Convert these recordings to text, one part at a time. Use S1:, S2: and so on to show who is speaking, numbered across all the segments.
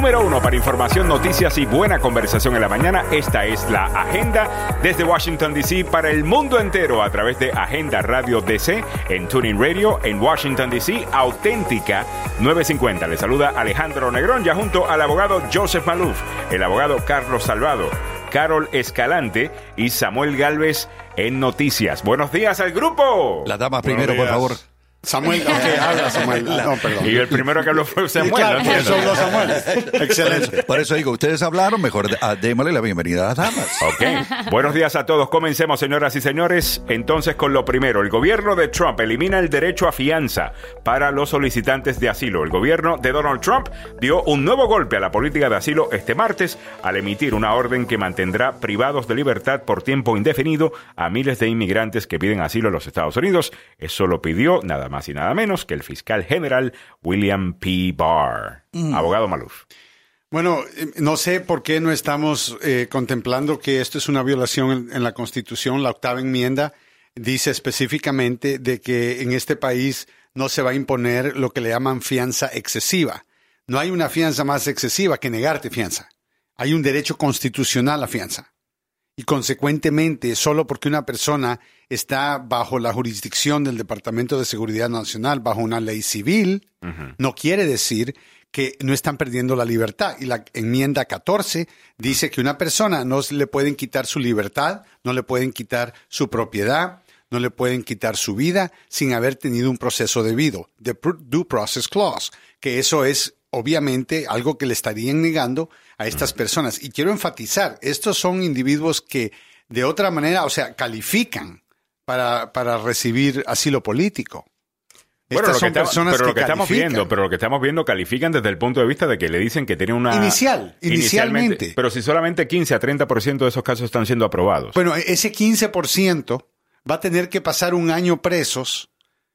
S1: número uno para información, noticias y buena conversación en la mañana. Esta es la agenda desde Washington, D.C. para el mundo entero a través de Agenda Radio DC en Tuning Radio en Washington, D.C. Auténtica 950. Le saluda Alejandro Negrón ya junto al abogado Joseph Maluf, el abogado Carlos Salvado. Carol Escalante y Samuel Galvez en Noticias. Buenos días al grupo.
S2: La dama primero, por favor.
S3: Samuel, ok, habla Samuel. No, perdón.
S1: Y el primero que habló fue Samuel.
S3: Claro,
S1: ¿no?
S3: por eso habló Samuel. Excelente.
S2: Por eso digo, ustedes hablaron, mejor ah, démosle la bienvenida a las damas.
S1: Ok. Buenos días a todos. Comencemos, señoras y señores. Entonces, con lo primero, el gobierno de Trump elimina el derecho a fianza para los solicitantes de asilo. El gobierno de Donald Trump dio un nuevo golpe a la política de asilo este martes al emitir una orden que mantendrá privados de libertad por tiempo indefinido a miles de inmigrantes que piden asilo en los Estados Unidos. Eso lo pidió nada más y nada menos que el fiscal general William P. Barr. Abogado Maluf.
S3: Bueno, eh, no sé por qué no estamos eh, contemplando que esto es una violación en, en la Constitución. La octava enmienda dice específicamente de que en este país no se va a imponer lo que le llaman fianza excesiva. No hay una fianza más excesiva que negarte fianza. Hay un derecho constitucional a fianza. Y consecuentemente, solo porque una persona está bajo la jurisdicción del Departamento de Seguridad Nacional, bajo una ley civil, no quiere decir que no están perdiendo la libertad. Y la enmienda 14 dice que una persona no le pueden quitar su libertad, no le pueden quitar su propiedad, no le pueden quitar su vida sin haber tenido un proceso debido, the Due Process Clause, que eso es obviamente algo que le estarían negando a estas personas. Y quiero enfatizar, estos son individuos que de otra manera, o sea, califican para, para recibir asilo político.
S1: Bueno,
S3: Estas
S1: lo que
S3: son
S1: estamos-
S3: personas
S1: pero lo
S3: que
S1: estamos viendo, pero lo que estamos viendo califican desde el punto de vista de que le dicen que tienen una
S3: Inicial, inicialmente.
S1: Pero si solamente 15 a 30% de esos casos están siendo aprobados.
S3: Bueno, ese 15% va a tener que pasar un año presos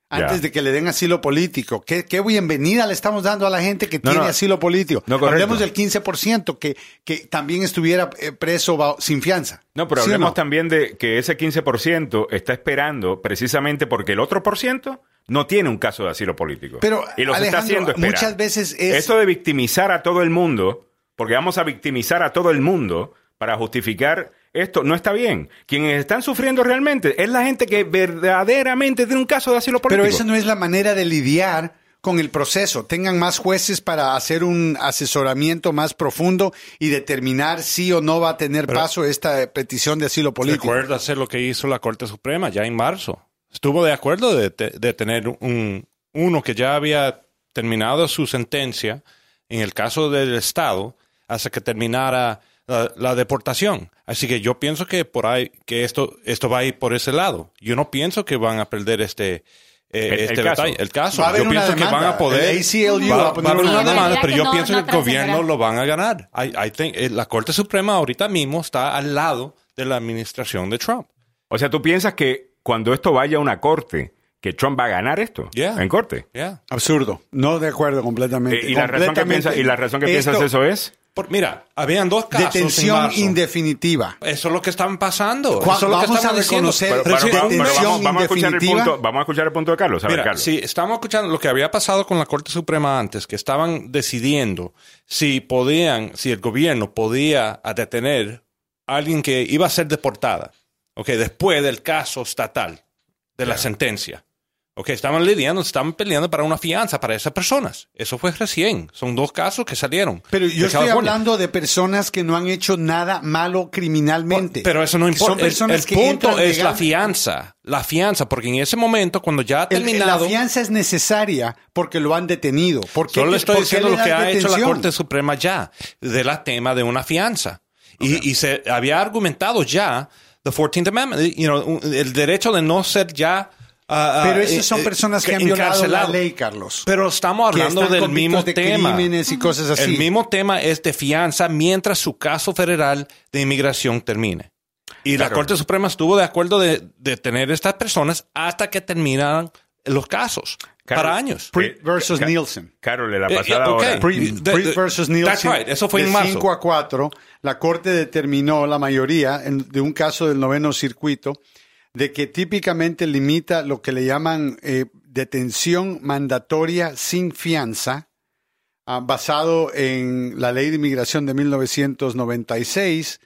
S3: antes de que le den asilo político. ¿Qué, qué bienvenida le estamos dando a la gente que
S1: No,
S3: tiene
S1: no.
S3: asilo político.
S1: No.
S3: Hablemos del 15% que, que también estuviera eh, preso sin fianza.
S1: no, pero
S3: ¿Sí
S1: hablemos también de que ese 15% está esperando precisamente porque el otro por ciento no tiene un caso de asilo político.
S3: Pero,
S1: y los está haciendo esperar.
S3: muchas veces es-
S1: Eso de victimizar a todo el mundo, porque vamos a victimizar a todo el mundo para justificar esto, no está bien. Quienes están sufriendo realmente es la gente que verdaderamente tiene un caso de asilo político.
S3: Pero esa no es la manera de lidiar con el proceso. Tengan más jueces para hacer un asesoramiento más profundo y determinar si o no va a tener paso esta petición de asilo político.
S4: Recuerda hacer lo que hizo la Corte Suprema ya en marzo. Estuvo de acuerdo de, te- de tener un, uno que ya había terminado su sentencia en el caso del Estado hasta que terminara la, la deportación. Así que yo pienso que por ahí que esto esto va a ir por ese lado. Yo no pienso que van a perder este eh,
S1: El- el
S4: este
S1: caso.
S4: detalle, el caso.
S3: Va a haber
S4: yo
S3: una
S4: pienso que van a poder
S3: El ACLU
S4: va,
S3: va a poner
S4: va a haber
S3: una
S4: una
S3: demanda.
S4: demanda, pero yo
S5: no-
S4: pienso
S5: no
S4: que el gobierno lo van a ganar. I, I think, eh, la Corte Suprema ahorita mismo está al lado de la administración de Trump.
S1: O sea, ¿tú piensas que cuando esto vaya a una corte, que Trump va a ganar esto
S4: Yeah.
S1: en corte?
S4: Yeah.
S3: Absurdo. No de acuerdo completamente.
S1: Eh, ¿Y, la razón que piensas, ¿Y la razón que piensas eso es?
S4: Por- mira, habían dos casos en
S3: Detención
S4: marzo.
S3: indefinitiva.
S4: Eso es lo que están pasando.
S3: ¿Cuál-
S4: Eso es lo que
S3: vamos a
S4: estamos diciendo.
S3: reconocer-
S1: Pero,
S3: Pero
S1: vamos, a escuchar el punto, vamos a escuchar el punto de Carlos. A ver,
S4: Mira,
S1: Carlos.
S4: si estamos escuchando lo que había pasado con la Corte Suprema antes, que estaban decidiendo si podían, si el gobierno podía a detener a alguien que iba a ser deportada, ok, después del caso estatal de la sentencia. Ok, estaban lidiando, estaban peleando para una fianza para esas personas. Eso fue recién. Son dos casos que salieron.
S3: Pero yo estoy
S4: California.
S3: hablando de personas que no han hecho nada malo criminalmente.
S4: Pero eso no importa.
S3: Son
S4: El-
S3: personas
S4: el,
S3: que
S4: punto es la fianza. La fianza, porque en ese momento, cuando ya ha
S3: El-
S4: terminado.
S3: La fianza es necesaria porque lo han detenido. ¿Por qué,
S4: Solo le estoy diciendo lo que ha hecho la? Corte Suprema ya, de la tema de una fianza. Y, y se había argumentado ya, the 14th Amendment, you know, el derecho de no ser ya. Ah, ah,
S3: Pero
S4: eh,
S3: esas son
S4: eh,
S3: personas que han violado la ley, Carlos.
S4: Pero estamos
S3: Que
S4: hablando
S3: están
S4: del mismo
S3: de
S4: tema.
S3: crímenes y cosas así.
S4: El mismo tema es de fianza mientras su caso federal de inmigración termine. Y la. Corte Suprema estuvo de acuerdo de, de tener estas personas hasta que terminaran los casos. Para años.
S1: Eh,
S3: versus
S1: Ca-
S3: Nielsen.
S1: Carol, en la
S4: Eh,
S1: pasada
S4: eh, ok.
S1: hora.
S4: De-
S3: versus
S4: that's
S3: Nielsen.
S4: right, eso fue en
S3: de
S4: marzo.
S3: 5 a 4, la Corte determinó la mayoría en- de un caso del noveno circuito de que típicamente limita lo que le llaman eh, detención mandatoria sin fianza ah, basado en la ley de inmigración de 1996,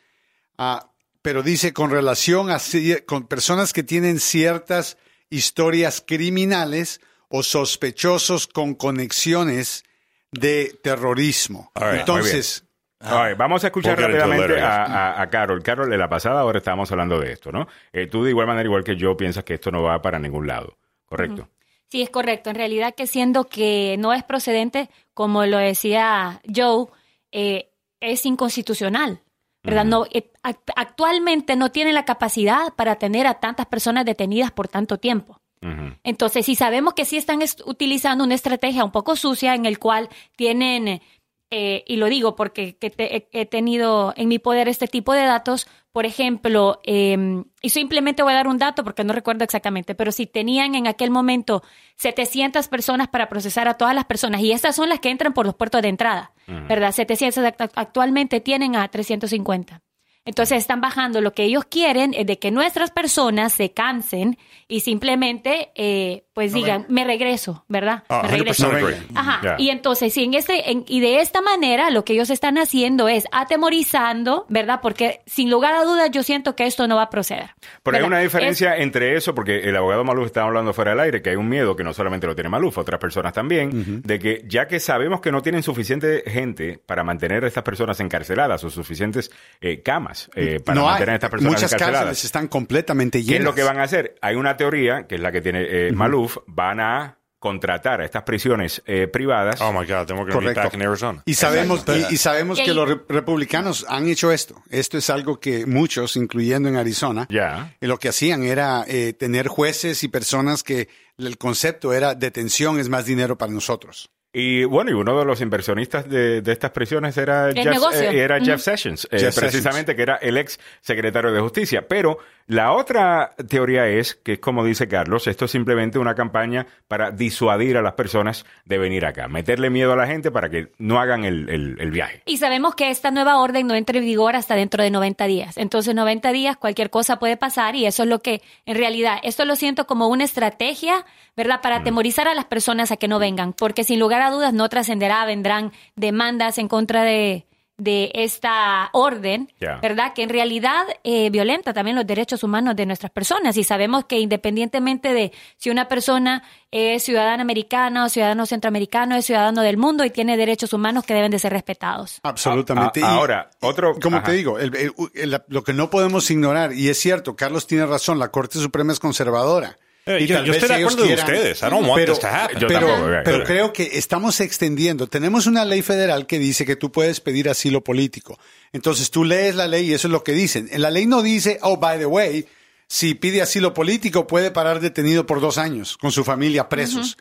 S3: ah, pero dice con relación a con personas que tienen ciertas historias criminales o sospechosos con conexiones de terrorismo.
S4: Right,
S3: Entonces,
S1: All right, vamos a escuchar
S4: We'll
S1: rápidamente a, a- a Carol. Carol, en la pasada hora estábamos hablando de esto, ¿no? Eh, tú de igual manera, igual que yo, piensas que esto no va para ningún lado, ¿correcto?
S5: Sí, es correcto. En realidad que siendo que no es procedente, como lo decía Joe, eh, es inconstitucional. ¿Verdad? No, eh, act- actualmente no tiene la capacidad para tener a tantas personas detenidas por tanto tiempo. Entonces, si sabemos que sí están est- utilizando una estrategia un poco sucia en el cual tienen, eh, y lo digo porque que te- he- tenido en mi poder este tipo de datos, por ejemplo, eh, y simplemente voy a dar un dato porque no recuerdo exactamente, pero si tenían en aquel momento 700 personas para procesar a todas las personas, y estas son las que entran por los puertos de entrada, ¿verdad? 700 act- actualmente tienen a 350. Entonces están bajando. Lo que ellos quieren es de que nuestras personas se cansen y simplemente, eh, pues digan, me regreso, ¿verdad?
S4: Ah,
S5: me
S4: 100%
S5: regreso.
S4: agree.
S5: Ajá. Y entonces, sí, en este, en- y de esta manera, lo que ellos están haciendo es atemorizando, ¿verdad? Porque sin lugar a dudas, yo siento que esto no va a proceder.
S1: Pero hay una
S5: Es-
S1: diferencia entre eso, porque el abogado Maluf estaba hablando fuera del aire, que hay un miedo que no solamente lo tiene Maluf, otras personas también, de que ya que sabemos que no tienen suficiente gente para mantener a estas personas encarceladas o suficientes eh, camas eh, para
S3: no hay.
S1: mantener a estas personas
S3: Muchas
S1: encarceladas.
S3: cárceles están completamente
S1: ¿Qué
S3: llenas.
S1: es lo que van a hacer? Hay una teoría, que es la que tiene eh, Maluf, van a contratar a estas prisiones eh, privadas.
S4: Oh my God, then we're be back in Arizona.
S3: Y sabemos, y, y sabemos que los re- republicanos han hecho esto. Esto es algo que muchos, incluyendo en Arizona,
S1: Ya.
S3: eh, lo que hacían era eh, tener jueces y personas que el concepto era detención es más dinero para nosotros.
S1: Y bueno, y uno de los inversionistas de, de estas prisiones era, Jeff, eh, era
S5: Ujú.
S1: Jeff Sessions, eh,
S3: Jeff
S1: precisamente que era el ex secretario de Justicia. Pero la otra teoría es que como dice Carlos, esto es simplemente una campaña para disuadir a las personas de venir acá, meterle miedo a la gente para que no hagan el, el- el viaje.
S5: Y sabemos que esta nueva orden no entra en vigor hasta dentro de 90 días. Entonces, 90 días cualquier cosa puede pasar y eso es lo que, en realidad, esto lo siento como una estrategia, ¿verdad? Para atemorizar a las personas a que no vengan, porque sin lugar a dudas no trascenderá, vendrán demandas en contra de, de esta orden. ¿verdad? Que en realidad eh, violenta también los derechos humanos de nuestras personas. Y sabemos que independientemente de si una persona es ciudadana americana o ciudadano centroamericano, es ciudadano del mundo y tiene derechos humanos que deben de ser respetados.
S3: Absolutamente.
S1: A- a-
S3: Y,
S1: ahora, otro-
S3: Como
S1: ajá.
S3: te digo, el- el- el- lo que no podemos ignorar, y es cierto, Carlos tiene razón, la Corte Suprema es conservadora.
S4: Eh,
S3: Y
S4: yo-
S3: tal
S4: yo
S3: vez
S4: estoy de acuerdo de
S3: quieran-
S4: ustedes. I don't want
S3: pero,
S4: this to happen.
S1: Yo
S3: pero,
S1: tampoco, right.
S3: pero creo que estamos extendiendo. Tenemos una ley federal que dice que tú puedes pedir asilo político. Entonces tú lees la ley y eso es lo que dicen. En la ley no dice, oh, by the way, si pide asilo político puede parar detenido por dos años con su familia presos.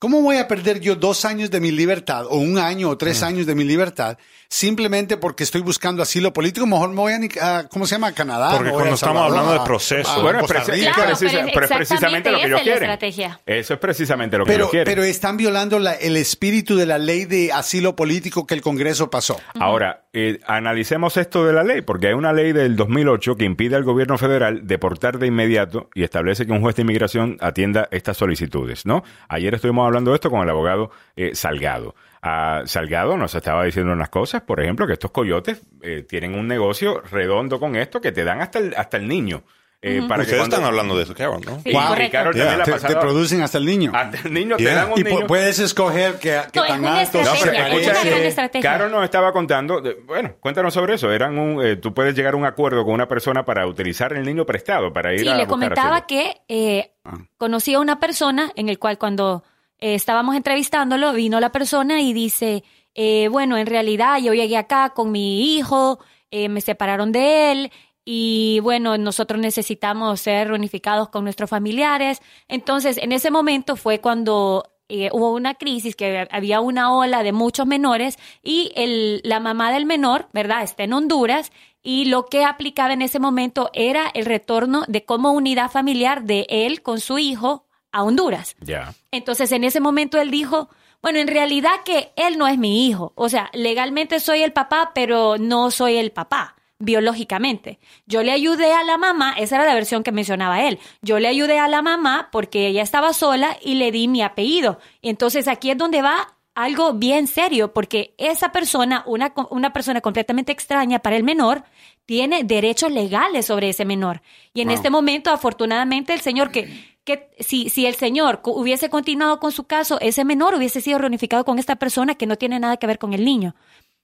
S3: ¿Cómo voy a perder yo dos años de mi libertad o un año o tres años de mi libertad simplemente porque estoy buscando asilo político? Mejor me voy a, a- ¿cómo se llama? A Canadá.
S4: Porque cuando estamos
S3: Salvador,
S4: hablando de proceso.
S3: a
S1: Bueno, es,
S3: Costa Rica.
S5: Claro,
S1: precisa-
S5: pero es
S1: pero es precisamente lo que ellos quieren. Eso es precisamente lo que
S3: Pero,
S1: ellos quieren.
S3: pero están violando la- el espíritu de la ley de asilo político que el Congreso pasó.
S1: Ahora, eh, analicemos esto de la ley, porque hay una ley del 2008 que impide al gobierno federal deportar de inmediato y establece que un juez de inmigración atienda estas solicitudes, ¿no? Ayer estuvimos hablando de esto con el abogado eh, Salgado. Salgado nos estaba diciendo unas cosas, por ejemplo, que estos coyotes eh, tienen un negocio redondo con esto que te dan hasta el, hasta el niño. Eh, para que
S4: Ustedes
S1: cuando-
S4: están hablando de eso, Carol, ¿no?
S5: Sí,
S3: Wow.
S5: correcto.
S1: Y Carol
S3: Ya,
S1: también la
S3: te, producen hasta el niño.
S1: Hasta el niño te
S4: Yeah.
S1: dan un
S3: y
S1: niño.
S3: puedes escoger que, que
S5: No,
S3: tan alto
S1: No,
S3: se
S5: es una
S3: parece.
S5: gran estrategia.
S1: Carol nos estaba contando, de- bueno, cuéntanos sobre eso. Eran un, eh, tú puedes llegar a un acuerdo con una persona para utilizar el niño prestado para ir
S5: Sí,
S1: a
S5: le comentaba que eh, conocí a una persona en el cual cuando eh, estábamos entrevistándolo, vino la persona y dice, eh, bueno, en realidad yo llegué acá con mi hijo, eh, me separaron de él y bueno, nosotros necesitamos ser reunificados con nuestros familiares. Entonces, en ese momento fue cuando eh, hubo una crisis, que había una ola de muchos menores y el, la mamá del menor, ¿verdad? Está en Honduras y lo que aplicaba en ese momento era el retorno de como unidad familiar de él con su hijo a Honduras.
S1: Ya.
S5: Entonces, en ese momento él dijo, bueno, en realidad que él no es mi hijo. O sea, legalmente soy el papá, pero no soy el papá biológicamente. Yo le ayudé a la mamá, esa era la versión que mencionaba él. Yo le ayudé a la mamá porque ella estaba sola y le di mi apellido. Entonces aquí es donde va algo bien serio, porque esa persona, una, una persona completamente extraña para el menor, tiene derechos legales sobre ese menor. Y en este momento, afortunadamente, el señor que, que si, si el señor hubiese continuado con su caso, ese menor hubiese sido reunificado con esta persona que no tiene nada que ver con el niño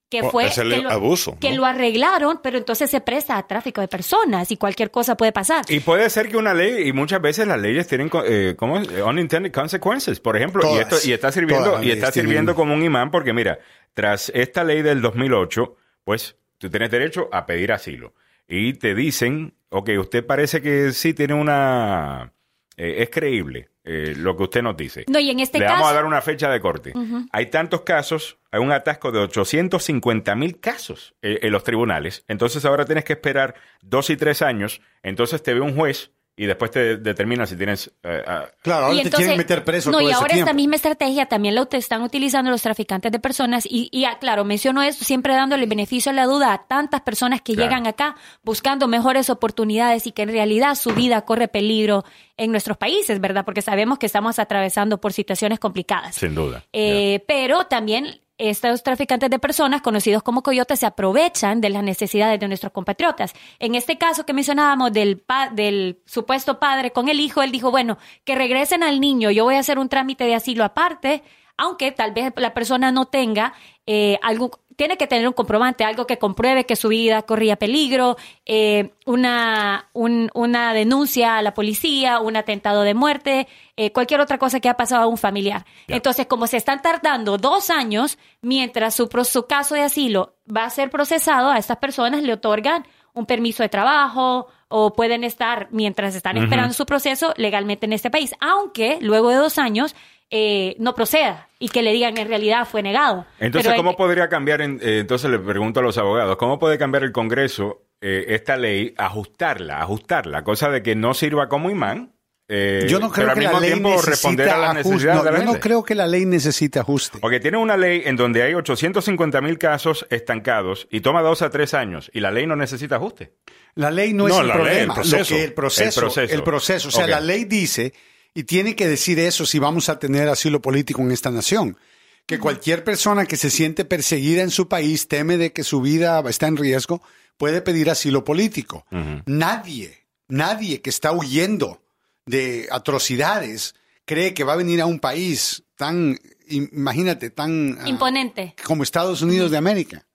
S5: que
S4: Oh,
S5: fue
S4: es el
S5: que, lo,
S4: abuso,
S5: que
S4: ¿no?
S5: lo arreglaron, pero entonces se presta a tráfico de personas y cualquier cosa puede pasar.
S1: Y puede ser que una ley, y muchas veces las leyes tienen, eh, ¿cómo es? Unintended consequences, por ejemplo, y, esto, y está sirviendo, y está sirviendo como un imán, porque mira, tras esta ley del 2008, pues tú tienes derecho a pedir asilo. Y te dicen, ok, usted parece que sí tiene una, eh, es creíble eh, lo que usted nos dice.
S5: No, y en este
S1: Le
S5: caso,
S1: vamos a dar una fecha de corte. Hay tantos casos, hay un atasco de 850 mil casos eh, en los tribunales. Entonces ahora tienes que esperar dos y tres años. Entonces te ve un juez y después te determina si tienes... eh,
S3: Claro, ahora
S5: Y
S3: te
S5: entonces-
S3: quieren meter preso
S5: No,
S3: todo
S5: y
S3: ese
S5: ahora
S3: tiempo.
S5: esta misma estrategia también la están utilizando los traficantes de personas. Y, y ah, claro, menciono esto siempre dándole beneficio a la duda a tantas personas que
S1: Claro.
S5: llegan acá buscando mejores oportunidades y que en realidad su vida corre peligro en nuestros países, ¿verdad? Porque sabemos que estamos atravesando por situaciones complicadas.
S1: sin duda.
S5: Eh, Pero también estos traficantes de personas, conocidos como coyotes, se aprovechan de las necesidades de nuestros compatriotas. En este caso que mencionábamos del, pa- del supuesto padre con el hijo, él dijo, bueno, que regresen al niño, yo voy a hacer un trámite de asilo aparte, aunque tal vez la persona no tenga eh, algo, tiene que tener un comprobante, algo que compruebe que su vida corría peligro, eh, una, un- una denuncia a la policía, un atentado de muerte, eh, cualquier otra cosa que ha pasado a un familiar. Entonces, como se están tardando dos años, mientras su, pro- su caso de asilo va a ser procesado, a estas personas le otorgan un permiso de trabajo o pueden estar, mientras están esperando su proceso, legalmente en este país, aunque luego de dos años eh, no proceda y que le digan en realidad fue negado.
S1: Entonces,
S5: Pero
S1: ¿cómo podría cambiar? en- eh, entonces le pregunto a los abogados, ¿cómo puede cambiar el Congreso eh, esta ley, ajustarla, ajustarla, cosa de que no sirva como imán? eh,
S3: Yo no creo
S1: pero al
S3: que la
S1: mismo
S3: ley
S1: tiempo responder a las
S3: ajuste.
S1: necesidades
S3: No,
S1: de la
S3: yo no creo que la ley necesite ajuste.
S1: Porque tiene una ley en donde hay 850 mil casos estancados y toma dos a tres años y la ley no necesita ajuste.
S3: La ley no, es el
S4: la ley,
S3: problema.
S4: el proceso.
S3: Lo que el proceso,
S1: El proceso.
S3: el proceso. O sea, la ley dice, y tiene que decir eso si vamos a tener asilo político en esta nación, que cualquier persona que se siente perseguida en su país, teme de que su vida está en riesgo, puede pedir asilo político. Nadie, nadie que está huyendo de atrocidades cree que va a venir a un país tan, imagínate, tan... ah,
S5: Imponente.
S3: como Estados Unidos de América.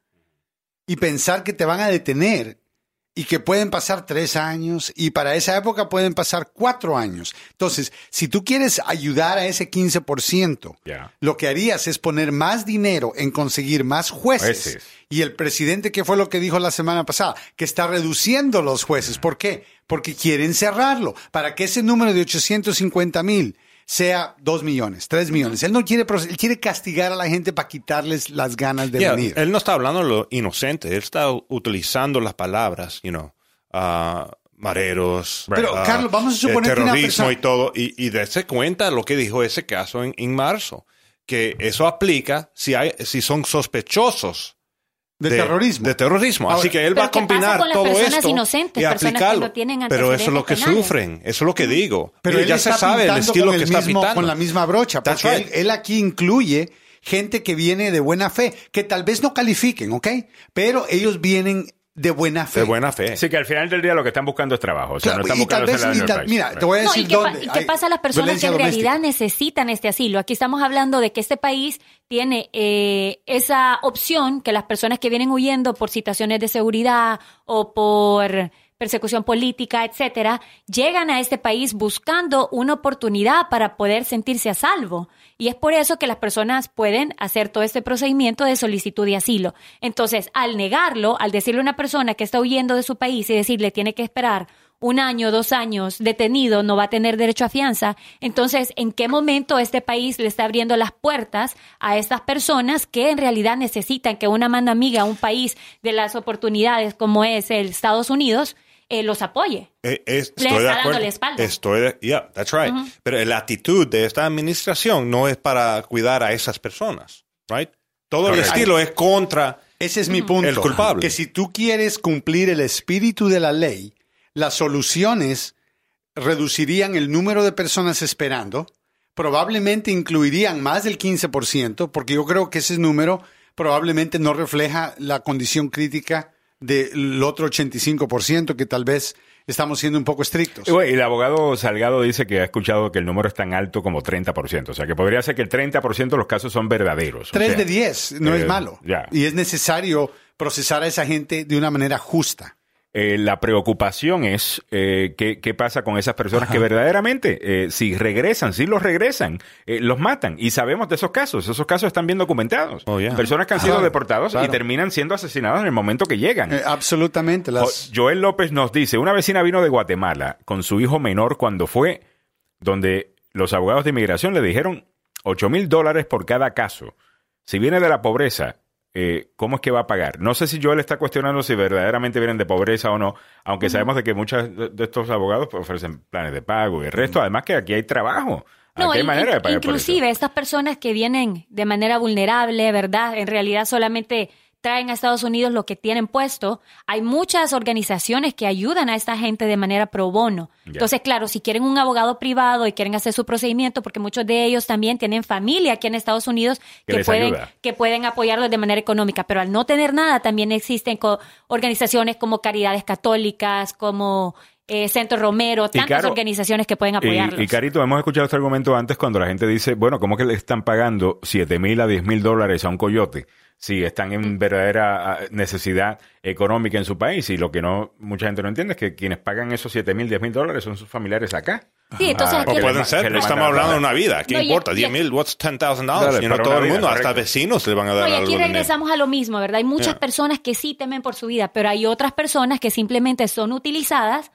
S3: Y pensar que te van a detener y que pueden pasar tres años y para esa época pueden pasar cuatro años. Entonces, si tú quieres ayudar a ese 15%,
S1: Ya.
S3: lo que harías es poner más dinero en conseguir más jueces.
S1: Jueces.
S3: Y el presidente, ¿qué fue lo que dijo la semana pasada? Que está reduciendo los jueces. ¿Por qué? Porque quieren cerrarlo. Para que ese número de 850 mil sea dos millones, tres millones. Él no quiere, él quiere castigar a la gente para quitarles las ganas de
S4: Yeah,
S3: venir.
S4: Él no está hablando de lo inocente, él está utilizando las palabras, you know, ah, mareros,
S3: Pero,
S4: ah,
S3: Carlos, vamos a suponer
S4: eh,
S3: una
S4: terrorismo
S3: persona-
S4: y todo, y, y darse cuenta lo que dijo ese caso en, en marzo, que eso aplica si hay, si son sospechosos
S3: de, terrorismo.
S4: de terrorismo.
S3: Ahora,
S4: Así que él va a
S5: ¿qué pasa
S4: combinar
S5: con
S4: todo esto
S5: inocentes,
S4: y
S5: que
S4: aplicarlo.
S5: no tienen
S4: Pero eso es lo que
S5: penales?
S4: sufren, eso es lo que digo.
S3: Pero
S4: Mire,
S3: él
S4: ya
S3: está
S4: se sabe el estilo
S3: con
S4: que
S3: el
S4: está
S3: mismo-
S4: pintando.
S3: Con la misma brocha, porque
S4: right.
S3: él, él aquí incluye gente que viene de buena fe, que tal vez no califiquen, ¿ok? Pero ellos vienen de buena fe.
S4: de buena fe.
S1: Así que al final del día lo que están buscando es trabajo. O sea,
S3: Claro,
S1: no están
S3: y
S1: buscando
S3: vez, y tal- mira, te voy a
S5: No,
S3: decir
S5: ¿y qué, pa-
S3: dónde.
S5: y qué pasa a las personas que en
S3: doméstica.
S5: realidad necesitan este asilo? Aquí estamos hablando de que este país tiene eh, esa opción que las personas que vienen huyendo por situaciones de seguridad o por persecución política, etcétera, llegan a este país buscando una oportunidad para poder sentirse a salvo. Y es por eso que las personas pueden hacer todo este procedimiento de solicitud de asilo. Entonces, al negarlo, al decirle a una persona que está huyendo de su país y decirle tiene que esperar un año, dos años detenido, no va a tener derecho a fianza. Entonces, ¿en qué momento este país le está abriendo las puertas a estas personas que en realidad necesitan que una mano amiga, un país de las oportunidades como es el Estados Unidos, eh, los apoye?
S4: Eh, es-
S5: Le
S4: estoy de
S5: está dando
S4: acuerdo.
S5: la espalda.
S4: Estoy de, yeah, that's right. Pero la actitud de esta administración no es para cuidar a esas personas, right? Todo el estilo es contra.
S3: Ese es mi punto.
S4: El culpable.
S3: Que si tú quieres cumplir el espíritu de la ley, las soluciones reducirían el número de personas esperando probablemente incluirían más del 15%, porque yo creo que ese número probablemente no refleja la condición crítica del otro 85% que tal vez estamos siendo un poco estrictos.
S1: Y, bueno, y el abogado Salgado dice que ha escuchado que el número es tan alto como 30%. O sea, que podría ser que el 30% de los casos son verdaderos. O
S3: 3
S1: sea,
S3: de 10 no
S1: eh,
S3: es malo.
S1: ya.
S3: Y es necesario procesar a esa gente de una manera justa.
S1: Eh, la preocupación es eh, qué, qué pasa con esas personas que verdaderamente, eh, si regresan, si los regresan, eh, los matan. Y sabemos de esos casos. Esos casos están bien documentados.
S4: Oh, yeah.
S1: Personas que han sido
S3: Claro,
S1: deportados y terminan siendo asesinados en el momento que llegan.
S3: Eh, absolutamente. Las,
S1: Joel López nos dice, una vecina vino de Guatemala con su hijo menor cuando fue donde los abogados de inmigración le dijeron 8 mil dólares por cada caso. Si viene de la pobreza, eh, ¿cómo es que va a pagar? No sé si Joel está cuestionando si verdaderamente vienen de pobreza o no, aunque sabemos de que muchos de estos abogados ofrecen planes de pago y el resto, además que aquí hay trabajo.
S5: No,
S1: hay manera de pagar por eso.
S5: inclusive estas personas que vienen de manera vulnerable, ¿verdad? En realidad solamente traen a Estados Unidos lo que tienen puesto. Hay muchas organizaciones que ayudan a esta gente de manera pro bono. Entonces, claro, si quieren un abogado privado y quieren hacer su procedimiento, porque muchos de ellos también tienen familia aquí en Estados Unidos
S1: Que
S5: pueden,
S1: ayuda.
S5: que pueden apoyarlos de manera económica, pero al no tener nada también existen co- organizaciones como Caridades Católicas, como eh, Centro Romero, tantas
S1: Caro,
S5: organizaciones que pueden apoyarlos.
S1: Y, y Carito, hemos escuchado este argumento antes cuando la gente dice, bueno, ¿cómo que le están pagando 7 mil a 10 mil dólares a un coyote? Si están en verdadera ah, necesidad económica en su país y lo que no mucha gente no entiende es que quienes pagan esos 7 mil, 10 mil dólares son sus familiares acá.
S5: Sí, entonces
S1: Ah,
S5: aquí
S4: pueden ser, estamos hablando de una vida. ¿Qué
S5: No,
S4: importa?
S5: y-
S4: 10 mil, what's $10,000?
S1: Dale,
S4: You know,
S1: para
S4: todo el
S1: vida,
S4: mundo, hasta
S1: correcto.
S4: vecinos le van a dar
S5: No, y
S4: algo
S5: aquí
S4: dinero.
S5: regresamos a lo mismo, ¿verdad? Hay muchas
S4: Yeah.
S5: personas que sí temen por su vida, pero hay otras personas que simplemente son utilizadas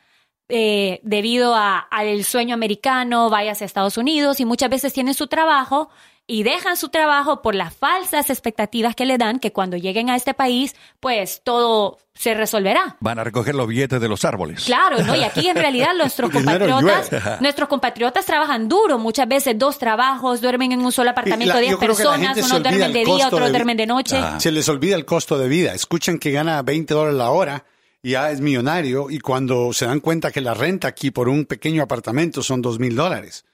S5: eh, debido a- al sueño americano, vayas a Estados Unidos y muchas veces tienen su trabajo y dejan su trabajo por las falsas expectativas que le dan que cuando lleguen a este país, pues todo se resolverá.
S2: Van a recoger los billetes de los árboles.
S5: Claro, ¿no? Y aquí en realidad nuestros compatriotas, nuestros compatriotas trabajan duro, muchas veces dos trabajos, duermen en un solo apartamento,
S3: la-
S5: 10
S3: yo creo que la
S5: personas, unos duermen de día, otros
S3: de
S5: duermen de noche.
S3: Se les olvida el costo de vida. Escuchan que gana 20 dólares la hora ya es millonario y cuando se dan cuenta que la renta aquí por un pequeño apartamento son dos mil dólares.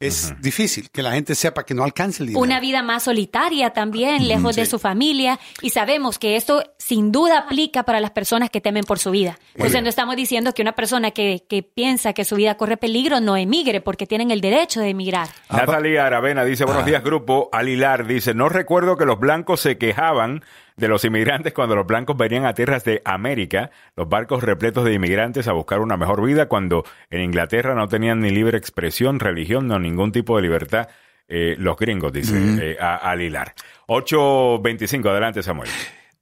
S3: Es difícil que la gente sepa que no alcance el dinero.
S5: Una vida más solitaria también, lejos de su familia. Y sabemos que esto sin duda aplica para las personas que temen por su vida. Entonces no estamos diciendo que una persona que, que piensa que su vida corre peligro no emigre, porque tienen el derecho de emigrar.
S1: Natalie Aravena dice, buenos días grupo. Alilar dice, no recuerdo que los blancos se quejaban de los inmigrantes cuando los blancos venían a tierras de América, los barcos repletos de inmigrantes a buscar una mejor vida cuando en Inglaterra no tenían ni libre expresión, religión, no ningún tipo de libertad. eh, los gringos, dice eh, a- Alilar. 8.25, adelante Samuel.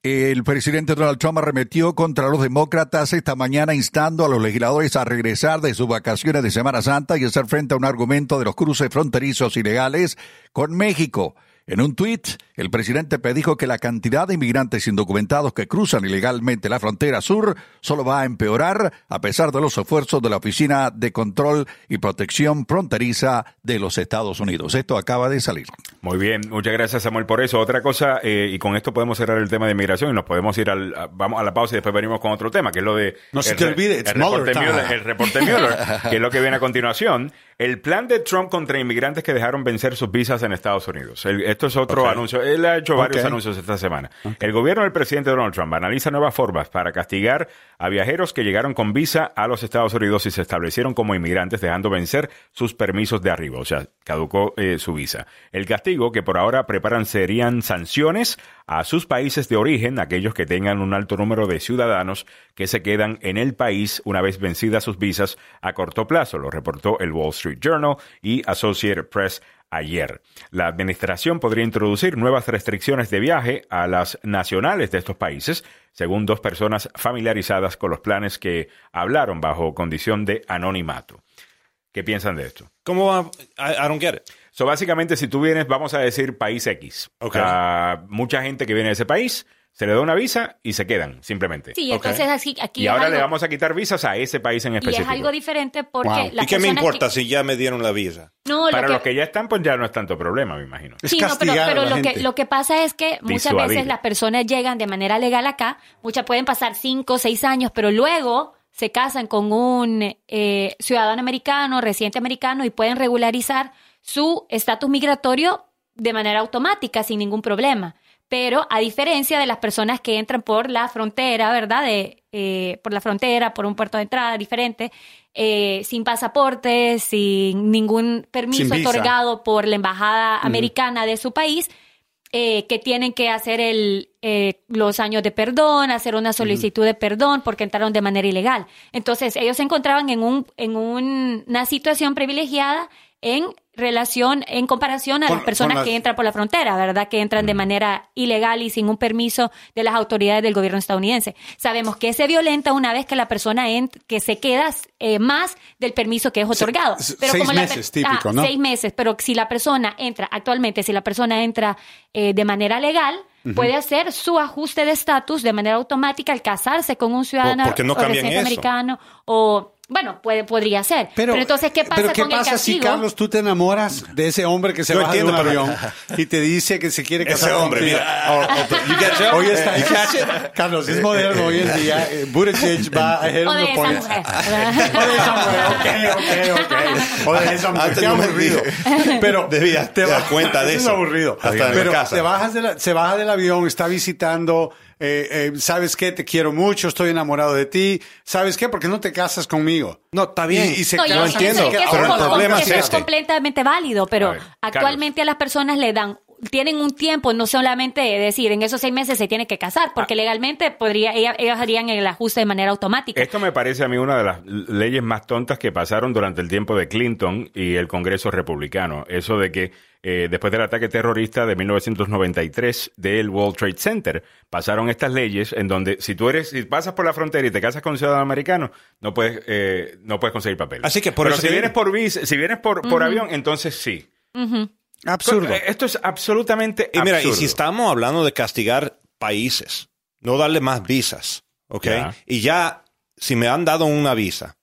S2: El presidente Donald Trump arremetió contra los demócratas esta mañana instando a los legisladores a regresar de sus vacaciones de Semana Santa y hacer frente a un argumento de los cruces fronterizos ilegales con México. En un tuit, el presidente predijo que la cantidad de inmigrantes indocumentados que cruzan ilegalmente la frontera sur solo va a empeorar a pesar de los esfuerzos de la Oficina de Control y Protección Fronteriza de los Estados Unidos. Esto acaba de salir.
S1: Muy bien, muchas gracias Samuel por eso. Otra cosa, eh, y con esto podemos cerrar el tema de inmigración y nos podemos ir al, a- vamos a la pausa y después venimos con otro tema, que es lo de...
S3: No se
S1: el
S3: te olvide,
S1: el reporte,
S3: Mueller
S1: el reporte Mueller, que es lo que viene a continuación. El plan de Trump contra inmigrantes que dejaron vencer sus visas en Estados Unidos. El- esto es otro anuncio. Él ha hecho varios anuncios esta semana. El gobierno del presidente Donald Trump analiza nuevas formas para castigar a viajeros que llegaron con visa a los Estados Unidos y se establecieron como inmigrantes dejando vencer sus permisos de arriba. O sea, caducó eh, su visa. El castigo que por ahora preparan serían sanciones a sus países de origen, aquellos que tengan un alto número de ciudadanos que se quedan en el país una vez vencidas sus visas a corto plazo, lo reportó el Wall Street Journal y Associated Press ayer. La administración podría introducir nuevas restricciones de viaje a las nacionales de estos países, según dos personas familiarizadas con los planes que hablaron bajo condición de anonimato. ¿Qué piensan de esto?
S4: ¿Cómo va? I, I don't get it.
S1: So, básicamente, si tú vienes, vamos a decir país X.
S4: Ok.
S1: Ah, mucha gente que viene de ese país se le da una visa y se quedan, simplemente.
S5: Sí, entonces así, aquí
S1: y
S5: es
S1: ahora
S5: algo-
S1: le vamos a quitar visas a ese país en
S5: y es
S1: específico.
S5: algo diferente porque
S3: Wow.
S5: las
S4: ¿Y qué me
S5: personas
S4: importa
S5: que-
S4: si ya me dieron la visa?
S5: No, lo
S1: Para
S5: que-
S1: los que ya están, pues ya no es tanto problema, me imagino.
S3: Es
S5: Sí, no, pero, lo, que, lo que pasa es que muchas
S1: Disuadir.
S5: veces las personas llegan de manera legal acá, muchas pueden pasar cinco o seis años, pero luego se casan con un eh, ciudadano americano, residente americano y pueden regularizar su estatus migratorio de manera automática, sin ningún problema. Pero a diferencia de las personas que entran por la frontera, ¿verdad? De, eh, por la frontera, por un puerto de entrada diferente, eh, sin pasaporte, sin ningún permiso
S3: Sin
S5: otorgado por la embajada americana de su país, eh, que tienen que hacer el, eh, los años de perdón, hacer una solicitud de perdón porque entraron de manera ilegal. Entonces, ellos se encontraban en, un, en un- una situación privilegiada en relación, en comparación a
S3: Con-
S5: las personas
S3: las-
S5: que entran por la frontera, ¿verdad? Que entran de manera ilegal y sin un permiso de las autoridades del gobierno estadounidense. Sabemos que se violenta una vez que la persona que se queda eh, más del permiso que es otorgado.
S3: se-
S5: Pero
S3: seis
S5: como la
S3: meses,
S5: per-
S3: típico,
S5: ah,
S3: ¿no?
S5: Seis meses, pero si la persona entra, actualmente, si la persona entra eh, de manera legal, puede hacer su ajuste de estatus de manera automática al casarse con un ciudadano
S4: ¿por qué no
S5: o
S4: cambian
S5: residente
S4: eso?
S5: americano o, bueno, puede, podría ser. Pero, entonces, ¿qué pasa
S3: pero ¿qué
S5: con
S3: pasa
S5: el
S3: si? Carlos, tú te enamoras de ese hombre que se
S4: Yo
S3: baja de un avión y te dice que se quiere casar
S4: Ese hombre,
S3: contigo?
S4: mira. oh, oh, it?
S3: Hoy está,
S4: You catch it?
S3: Carlos, es moderno hoy en día. Eh, Buttigieg va a hacer
S5: o de esa mujer.
S3: O de esa mujer, ok, ok, ok. O de esa mujer,
S4: Antes
S3: qué
S4: no me
S3: aburrido. Pero
S4: Debía
S3: te
S4: dar cuenta de
S3: es
S4: eso.
S3: aburrido.
S4: Hasta en
S3: Pero
S4: casa.
S3: te bajas de la- se baja del avión, está visitando, eh, eh, ¿sabes qué? Te quiero mucho, estoy enamorado de ti. ¿Sabes qué? ¿Por qué no te casas conmigo?
S4: No, está bien.
S3: Y, y se
S5: No, yo
S4: entiendo,
S5: que
S4: pero el
S5: es-
S4: problema es
S5: es
S4: este.
S5: completamente válido, pero
S1: A ver,
S5: actualmente a las personas le dan tienen un tiempo, no solamente decir en esos seis meses se tiene que casar,
S1: Ah.
S5: porque legalmente podría, ella- ellos harían el ajuste de manera automática.
S1: Esto me parece a mí una de las leyes más tontas que pasaron durante el tiempo de Clinton y el Congreso republicano. Eso de que eh, después del ataque terrorista de 1993 del World Trade Center, pasaron estas leyes en donde si tú eres, si pasas por la frontera y te casas con un ciudadano americano, no puedes, eh, no puedes conseguir papel.
S4: Así que por
S1: Pero
S4: eso
S1: si
S4: que-
S1: vienes por vis- si vienes por, por avión, entonces sí.
S3: Absurdo.
S1: Eh, Esto es absolutamente
S4: Y mira, y
S1: absurdo.
S4: si estamos hablando de castigar países, no darle más visas, ¿ok? Y ya, si me han dado una visa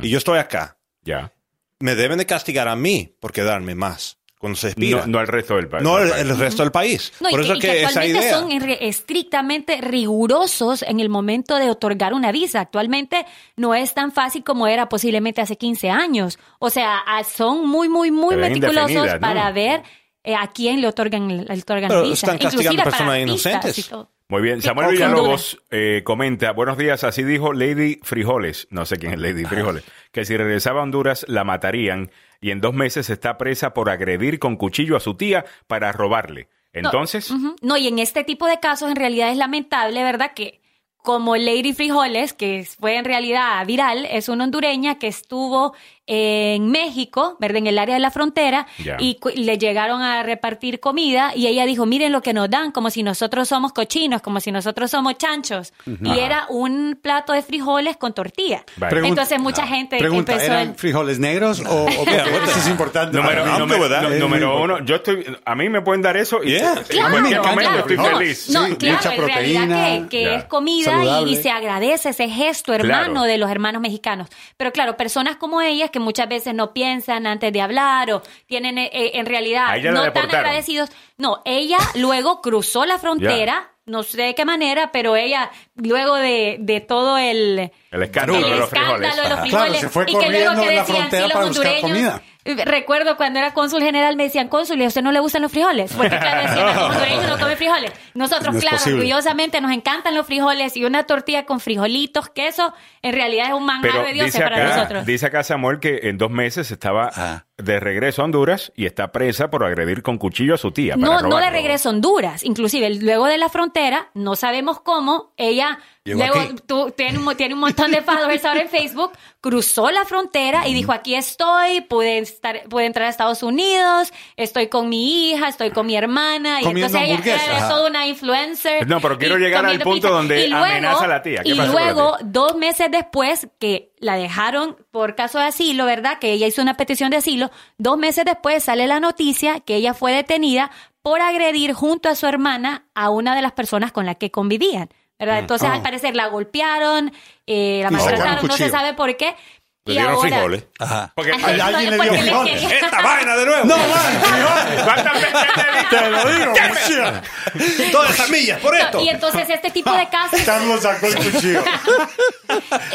S4: y yo estoy acá,
S1: Ya.
S4: me deben de castigar a mí por quedarme más cuando se expira.
S1: No, no al resto del país.
S4: No el,
S1: país.
S4: el resto del país.
S5: No, y
S4: por
S5: que,
S4: eso
S5: y
S4: que,
S5: que
S4: esa
S5: actualmente
S4: idea.
S5: son estrictamente rigurosos en el momento de otorgar una visa. Actualmente no es tan fácil como era posiblemente hace 15 años. O sea, ah, son muy, muy, muy meticulosos para ver eh, a quién le otorgan, le otorgan
S4: Pero
S5: la visa.
S4: están castigando personas inocentes.
S1: Muy bien,
S5: Sí,
S1: Samuel Villalobos eh, comenta, buenos días, así dijo Lady Frijoles, no sé quién es Lady Frijoles, que si regresaba a Honduras la matarían y en dos meses está presa por agredir con cuchillo a su tía para robarle. Entonces.
S5: No, y en este tipo de casos en realidad es lamentable, ¿verdad? Que como Lady Frijoles, que fue en realidad viral, es una hondureña que estuvo en México, ¿verdad? En el área de la frontera,
S1: Ya.
S5: y cu- le llegaron a repartir comida y ella dijo, miren lo que nos dan, como si nosotros somos cochinos, como si nosotros somos chanchos. Y era un plato de frijoles con tortilla. Entonces mucha gente
S3: Pregunta,
S5: empezó...
S3: ¿eran
S5: el-
S3: frijoles negros o, eso es importante?
S1: número, uno, yo estoy, a mí me pueden dar eso y
S4: Yeah.
S1: en
S5: Claro,
S1: cualquier
S3: claro,
S1: momento estoy
S3: no,
S1: feliz.
S5: No,
S3: Sí,
S5: claro,
S3: mucha
S5: en realidad
S3: proteína.
S5: que, que es comida y, se agradece ese gesto hermano
S1: Claro.
S5: de los hermanos mexicanos. Pero claro, personas como ellas que muchas veces no piensan antes de hablar o tienen eh, eh, en realidad no tan agradecidos. No, ella luego cruzó la frontera. No sé de qué manera, pero ella, luego de, de todo el,
S1: El escándalo
S5: el
S1: de los
S5: escándalo
S1: frijoles.
S5: de los frijoles.
S3: Claro, se fue
S5: y que luego que decían,
S3: frontera
S5: sí, los hondureños. Recuerdo cuando era cónsul general me decían, cónsul, ¿y a usted no le gustan los frijoles? Porque claro, decían, los hondureños no comen frijoles. Nosotros,
S3: No
S5: claro,
S3: posible.
S5: orgullosamente nos encantan los frijoles y una tortilla con frijolitos, queso, en realidad es un manjar
S1: Pero
S5: de dioses
S1: dice
S5: para nosotros.
S1: dice acá Samuel que en dos meses estaba
S3: Ah.
S1: de regreso a Honduras y está presa por agredir con cuchillo a su tía. para
S5: No, no de regreso a Honduras. Inclusive, luego de la frontera, no sabemos cómo, ella
S4: Llegó
S5: luego
S4: aquí.
S5: tú- tiene, un, tiene un montón de followers ahora en Facebook, cruzó la frontera y dijo, aquí estoy, pude, estar, pude entrar a Estados Unidos, estoy con mi hija, estoy con mi hermana. Y
S3: Comiendo
S5: entonces ella, es toda una influencer.
S1: No, pero quiero llegar al punto donde amenaza a la tía. ¿Qué
S5: y
S1: la
S5: luego, dos meses después que la dejaron por caso de asilo, ¿verdad? Que ella hizo una petición de asilo. Dos meses después sale la noticia que ella fue detenida por agredir junto a su hermana a una de las personas con las que convivían, ¿verdad? Entonces,
S3: Oh.
S5: al parecer, la golpearon, eh, la maltrataron, no se sabe por qué.
S4: Le
S5: Y
S4: dieron
S5: ahora-
S4: frijoles.
S2: Ajá.
S4: Porque,
S5: Ay,
S3: alguien le dio
S5: les
S3: frijoles.
S4: ¡Esta vaina de nuevo!
S3: No, man,
S1: ¿Cuántas veces te
S3: lo digo, cuchillo.
S4: Todas esas millas por esto.
S5: Y entonces este tipo de casos,
S3: Carlos sacó el cuchillo.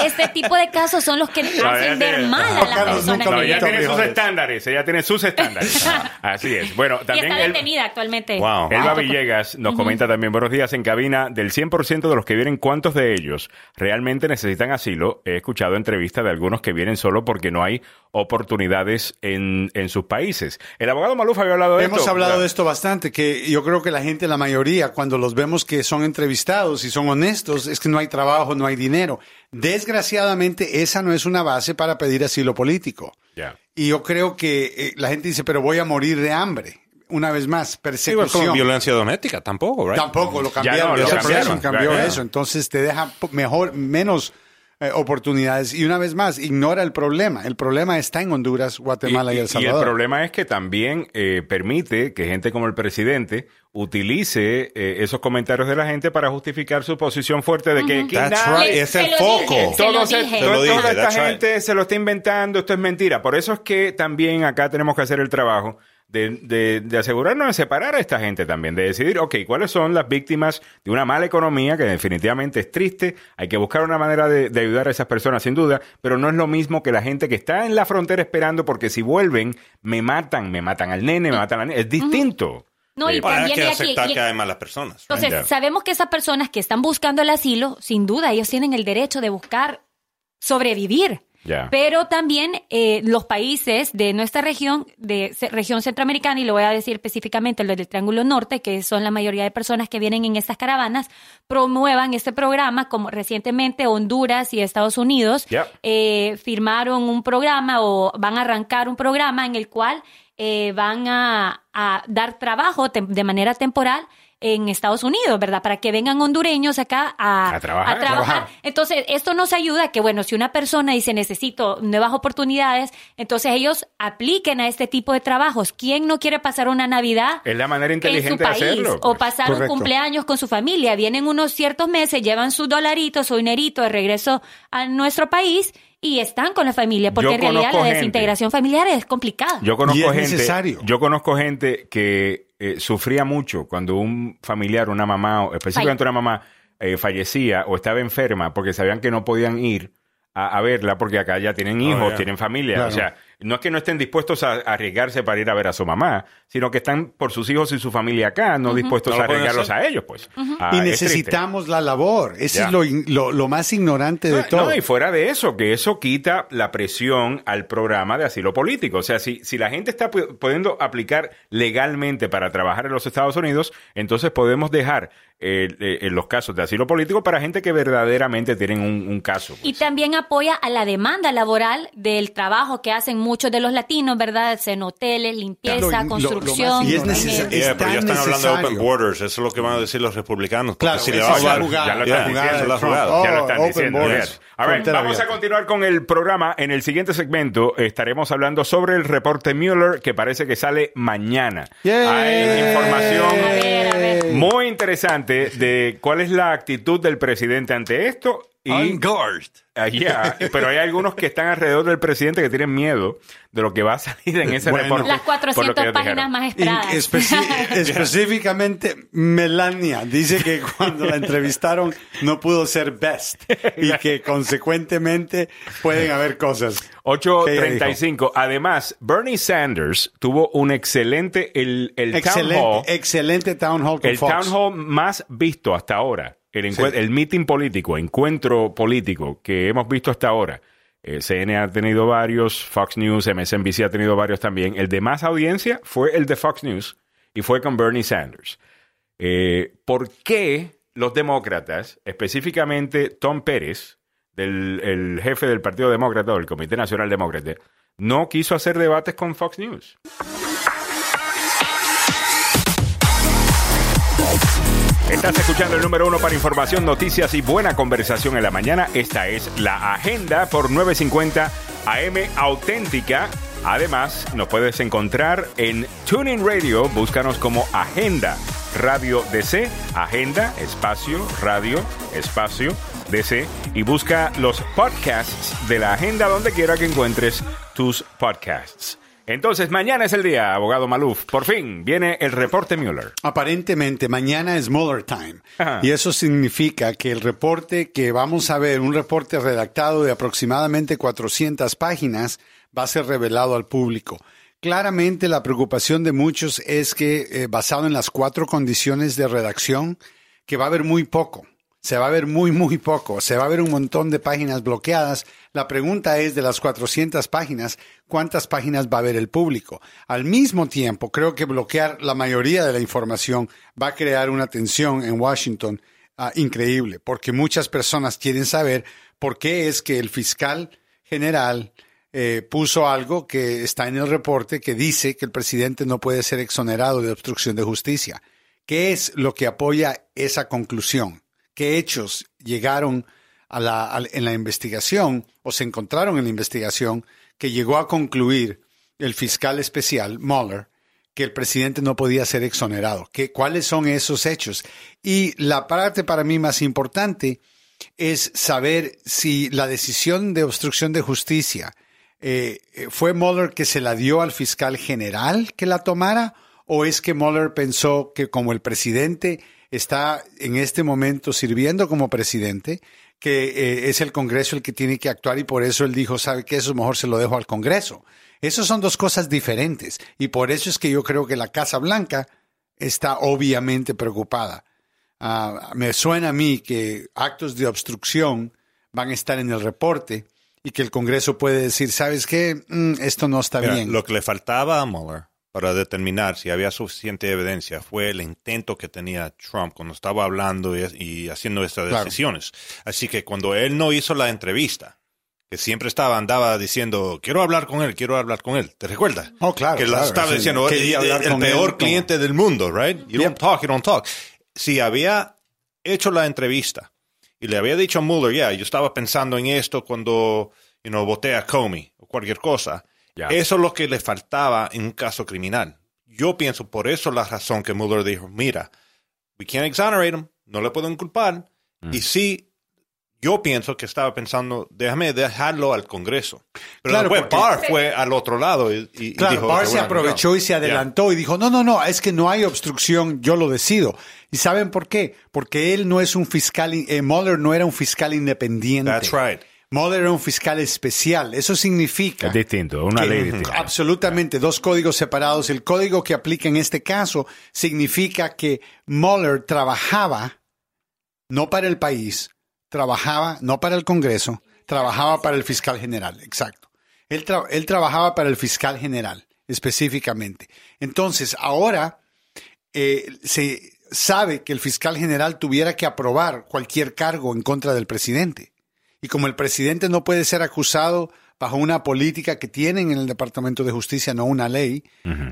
S5: este tipo de casos son los que hacen ver
S1: tiene-
S5: mal a la
S3: Carlos
S5: persona
S3: nunca
S1: No, ella tiene sus
S3: frijoles.
S1: estándares, ella tiene sus estándares. Así es. Bueno,
S5: y
S1: también
S5: está
S1: el-
S5: detenida actualmente.
S4: Wow.
S1: Elba Villegas nos comenta también, buenos días, en cabina, del 100% de los que vienen, ¿cuántos de ellos realmente necesitan asilo? He escuchado entrevistas de algunos que vienen solo porque no hay oportunidades en, en sus países. El abogado Maluf había hablado de
S3: Hemos
S1: esto.
S3: hablado de esto bastante, que yo creo que la gente, la mayoría, cuando los vemos que son entrevistados y son honestos, es que no hay trabajo, no hay dinero. Desgraciadamente, esa no es una base para pedir asilo político.
S1: Ya.
S3: Y yo creo que eh, la gente dice, pero voy a morir de hambre. Una vez más,
S4: Igual
S3: persecución.
S4: con violencia doméstica, tampoco, ¿right?
S3: Tampoco lo cambiaron.
S1: no, lo cambiaron.
S3: preso cambió
S1: Right,
S3: eso. Entonces te deja mejor, menos eh, oportunidades. Y una vez más, ignora el problema. El problema está en Honduras, Guatemala y,
S1: Y-
S3: El
S1: y-
S3: Salvador.
S1: el problema es que también eh, permite que gente como el presidente utilice eh, esos comentarios de la gente para justificar su posición fuerte de que aquí
S4: That's
S1: nadie-
S4: right. Es el foco.
S1: todo se-
S5: dije,
S1: toda esta
S4: that's right.
S1: gente se lo está inventando, esto es mentira. Por eso es que también acá tenemos que hacer el trabajo de, de- de asegurarnos de separar a esta gente también, de decidir, ok, cuáles son las víctimas de una mala economía que definitivamente es triste, hay que buscar una manera de, de ayudar a esas personas sin duda, pero no es lo mismo que la gente que está en la frontera esperando porque si vuelven me matan, me matan al nene, me matan a la nena, es distinto.
S5: No, y
S4: Ahora hay
S5: también
S4: que
S5: aquí-
S4: aceptar
S5: y-
S4: que hay malas personas.
S5: Entonces, sabemos que esas personas que están buscando el asilo, sin duda, ellos tienen el derecho de buscar sobrevivir. Pero también eh, los países de nuestra región, de región centroamericana, y lo voy a decir específicamente los del Triángulo Norte, que son la mayoría de personas que vienen en estas caravanas, promuevan este programa, como recientemente Honduras y Estados Unidos eh, firmaron un programa o van a arrancar un programa en el cual eh, van a, a dar trabajo de manera temporal en Estados Unidos, ¿verdad? Para que vengan hondureños acá a,
S1: A trabajar.
S5: a trabajar.
S3: Trabajar.
S5: Entonces, esto nos ayuda a que, bueno, si una persona dice necesito nuevas oportunidades, entonces ellos apliquen a este tipo de trabajos. ¿Quién no quiere pasar una Navidad?
S1: Es la manera
S5: en su
S1: inteligente de
S5: país
S1: hacerlo.
S5: o
S1: pues.
S5: pasar
S3: Correcto.
S5: un cumpleaños con su familia. Vienen unos ciertos meses, llevan sus dolaritos, su dinerito de regreso a nuestro país y están con la familia, porque
S1: Yo
S5: en realidad la
S1: gente-
S5: desintegración familiar es complicada.
S1: Yo conozco
S3: Y es
S1: gente.
S3: necesario.
S1: Yo conozco gente que eh, sufría mucho cuando un familiar, una mamá, o específicamente una mamá, eh, fallecía o estaba enferma porque sabían que no podían ir a, a verla porque acá ya tienen hijos,
S4: Oh, yeah.
S1: tienen familia.
S3: Claro.
S1: O sea, no es que no estén dispuestos a arriesgarse para ir a ver a su mamá, sino que están por sus hijos y su familia acá, no dispuestos
S4: No
S1: a arriesgarlos
S4: hacer.
S1: a ellos, pues. Ah,
S3: y necesitamos la labor.
S1: Ya.
S3: es lo, in- lo, lo más ignorante de
S1: No,
S3: todo.
S1: no, y fuera de eso, que eso quita la presión al programa de asilo político. O sea, si, si la gente está pu- pudiendo aplicar legalmente para trabajar en los Estados Unidos, entonces podemos dejar eh, eh, en los casos de asilo político para gente que verdaderamente tienen un, un caso.
S5: Y también apoya a la demanda laboral del trabajo que hacen muchos de los latinos, ¿verdad? En hoteles, limpieza,
S3: Lo- lo- lo
S5: construcción.
S3: más- y es necesario.
S4: Yeah, pero ya están hablando de open borders, eso es lo que van a decir los republicanos.
S3: Claro,
S4: si le va a
S3: jugada,
S1: ya lo están diciendo,
S4: jugada.
S1: Ya lo
S3: Oh,
S1: están diciendo. right,
S3: Frontera
S1: vamos a continuar con el programa. En el siguiente segmento estaremos hablando sobre el reporte Mueller que parece que sale mañana.
S3: Yay.
S1: Hay información
S5: A ver, a ver.
S1: muy interesante de cuál es la actitud del presidente ante esto. Y. Ah, yeah, pero hay algunos que están alrededor del presidente que tienen miedo de lo que va a salir en ese
S3: Bueno.
S1: reporte.
S5: Las
S1: por lo que
S5: 400
S1: ellos
S5: páginas
S1: dijeron.
S5: más esperadas.
S3: especi- específicamente Melania dice que cuando la entrevistaron no pudo ser best y que consecuentemente pueden haber cosas. que ella dijo.
S1: 8.35. Además, Bernie Sanders tuvo un excelente, el, el town
S3: Excelente,
S1: hall,
S3: excelente town hall con
S1: el
S3: Fox.
S1: town hall más visto hasta ahora, el, el meeting político, encuentro político que hemos visto hasta ahora. Eh, CNN ha tenido varios, Fox News, MSNBC ha tenido varios también. El de más audiencia fue el de Fox News y fue con Bernie Sanders. Eh, ¿Por qué los demócratas, específicamente Tom Pérez, del, el jefe del Partido Demócrata o del Comité Nacional Demócrata, no quiso hacer debates con Fox News? Estás escuchando el número uno para información, noticias y buena conversación en la mañana. Esta es la agenda por 950 AM auténtica. Además, nos puedes encontrar en Tuning Radio. Búscanos como Agenda Radio DC. Agenda, espacio, radio, espacio DC y busca los podcasts de la agenda donde quiera que encuentres tus podcasts. Entonces, mañana es el día, abogado Maluf. Por fin viene el reporte Mueller.
S3: Aparentemente, mañana es Mueller time.
S1: Ajá.
S3: Y eso significa que el reporte que vamos a ver, un reporte redactado de aproximadamente 400 páginas, va a ser revelado al público. Claramente la preocupación de muchos es que, eh, basado en las cuatro condiciones de redacción, que va a haber muy poco. Se va a ver muy, muy poco. Se va a ver un montón de páginas bloqueadas. La pregunta es, de las 400 páginas, ¿cuántas páginas va a ver el público? Al mismo tiempo, creo que bloquear la mayoría de la información va a crear una tensión en Washington ah, increíble, porque muchas personas quieren saber por qué es que el fiscal general eh, puso algo que está en el reporte que dice que el presidente no puede ser exonerado de obstrucción de justicia. ¿Qué es lo que apoya esa conclusión? ¿Qué hechos llegaron a la, en la investigación o se encontraron en la investigación que llegó a concluir el fiscal especial Mueller que el presidente no podía ser exonerado? ¿Qué, ¿Cuáles son esos hechos? Y la parte para mí más importante es saber si la decisión de obstrucción de justicia eh, eh, fue Mueller que se la dio al fiscal general que la tomara o es que Mueller pensó que como el presidente está en este momento sirviendo como presidente, que eh, es el Congreso el que tiene que actuar y por eso él dijo, sabe que eso mejor se lo dejo al Congreso. Esas son dos cosas diferentes y por eso es que yo creo que la Casa Blanca está obviamente preocupada. Ah, me suena a mí que actos de obstrucción van a estar en el reporte y que el Congreso puede decir, ¿sabes qué? Mm, esto no está
S4: Mira,
S3: bien.
S4: Lo que le faltaba a Mueller para determinar si había suficiente evidencia fue el intento que tenía Trump cuando estaba hablando y, y haciendo estas
S3: Claro.
S4: decisiones. Así que cuando él no hizo la entrevista, que siempre estaba, andaba diciendo, quiero hablar con él, quiero hablar con él. ¿Te recuerdas?
S3: Oh, claro,
S4: Que la
S3: claro,
S4: estaba
S3: sí,
S4: diciendo,
S3: quería
S4: "Eh,
S3: hablar
S4: el
S3: él
S4: peor
S3: como-
S4: cliente del mundo, right? You
S3: Yep.
S4: don't talk, you don't talk. Si había hecho la entrevista y le había dicho a Mueller, ya, yo estaba pensando en esto cuando, you know, voté a Comey o cualquier cosa. Eso es lo que le faltaba en un caso criminal. Yo pienso por eso la razón que Mueller dijo, mira, we can't exonerate him, no le pueden culpar.
S3: Mm.
S4: Y sí, yo pienso que estaba pensando, déjame dejarlo al Congreso. Pero
S3: Claro,
S4: después
S3: porque-
S4: Barr fue al otro lado y, y- y
S3: Claro,
S4: dijo,
S3: Barr
S4: "Ok,
S3: se
S4: bueno,
S3: aprovechó
S4: no".
S3: y se adelantó y dijo, no, no, no, es que no hay obstrucción, yo lo decido. ¿Y saben por qué? Porque él no es un fiscal, eh, Mueller no era un fiscal independiente.
S4: That's right.
S3: Mueller era un fiscal especial. Eso significa
S1: Es distinto, una
S3: que-
S1: ley distinta.
S3: Absolutamente, dos códigos separados. El código que aplica en este caso significa que Mueller trabajaba no para el país, trabajaba no para el Congreso, trabajaba para el fiscal general, exacto. Él, tra- él trabajaba para el fiscal general, específicamente. Entonces, ahora eh, se sabe que el fiscal general tuviera que aprobar cualquier cargo en contra del presidente. Y como el presidente no puede ser acusado bajo una política que tienen en el Departamento de Justicia, no una ley,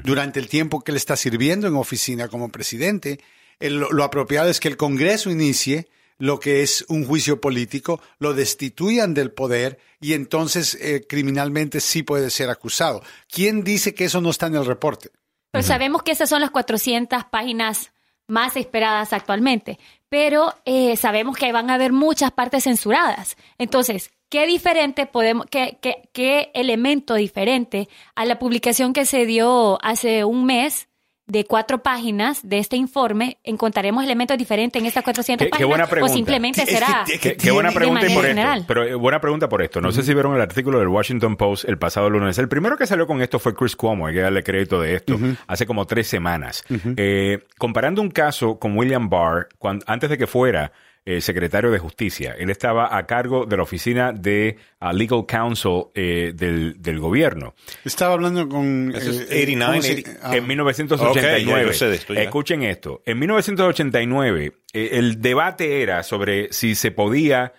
S3: durante el tiempo que él está sirviendo en oficina como presidente, lo apropiado es que el Congreso inicie lo que es un juicio político, lo destituyan del poder y entonces eh, criminalmente sí puede ser acusado. ¿Quién dice que eso no está en el reporte?
S5: Pero sabemos que esas son las 400 páginas más esperadas actualmente, pero eh, sabemos que van a haber muchas partes censuradas. Entonces, ¿qué diferente podemos, qué, qué, qué elemento diferente a la publicación que se dio hace un mes de cuatro páginas de este informe, encontraremos elementos diferentes en estas 400
S1: Qué- qué
S5: páginas
S1: buena
S5: o
S1: pregunta.
S5: simplemente
S3: Es que-
S5: será
S3: es
S1: Qué,
S3: que
S1: qué buena pregunta por
S5: manera
S1: esto.
S5: general.
S1: Pero eh, buena pregunta por esto. No sé si vieron el artículo del Washington Post el pasado lunes. El primero que salió con esto fue Chris Cuomo, hay que darle crédito de esto, hace como tres semanas. Eh, comparando un caso con William Barr, antes de que fuera eh, secretario de Justicia, él estaba a cargo de la oficina de ah, Legal Counsel eh, del, del gobierno.
S3: Estaba hablando con...
S4: Eso es
S3: eh, eh,
S4: 89,
S3: ¿cómo se-
S4: 80.
S3: ah,
S1: en 1989.
S4: Ok, ya yo sé de esto, ya.
S1: Escuchen esto. En 1989, eh, el debate era sobre si se podía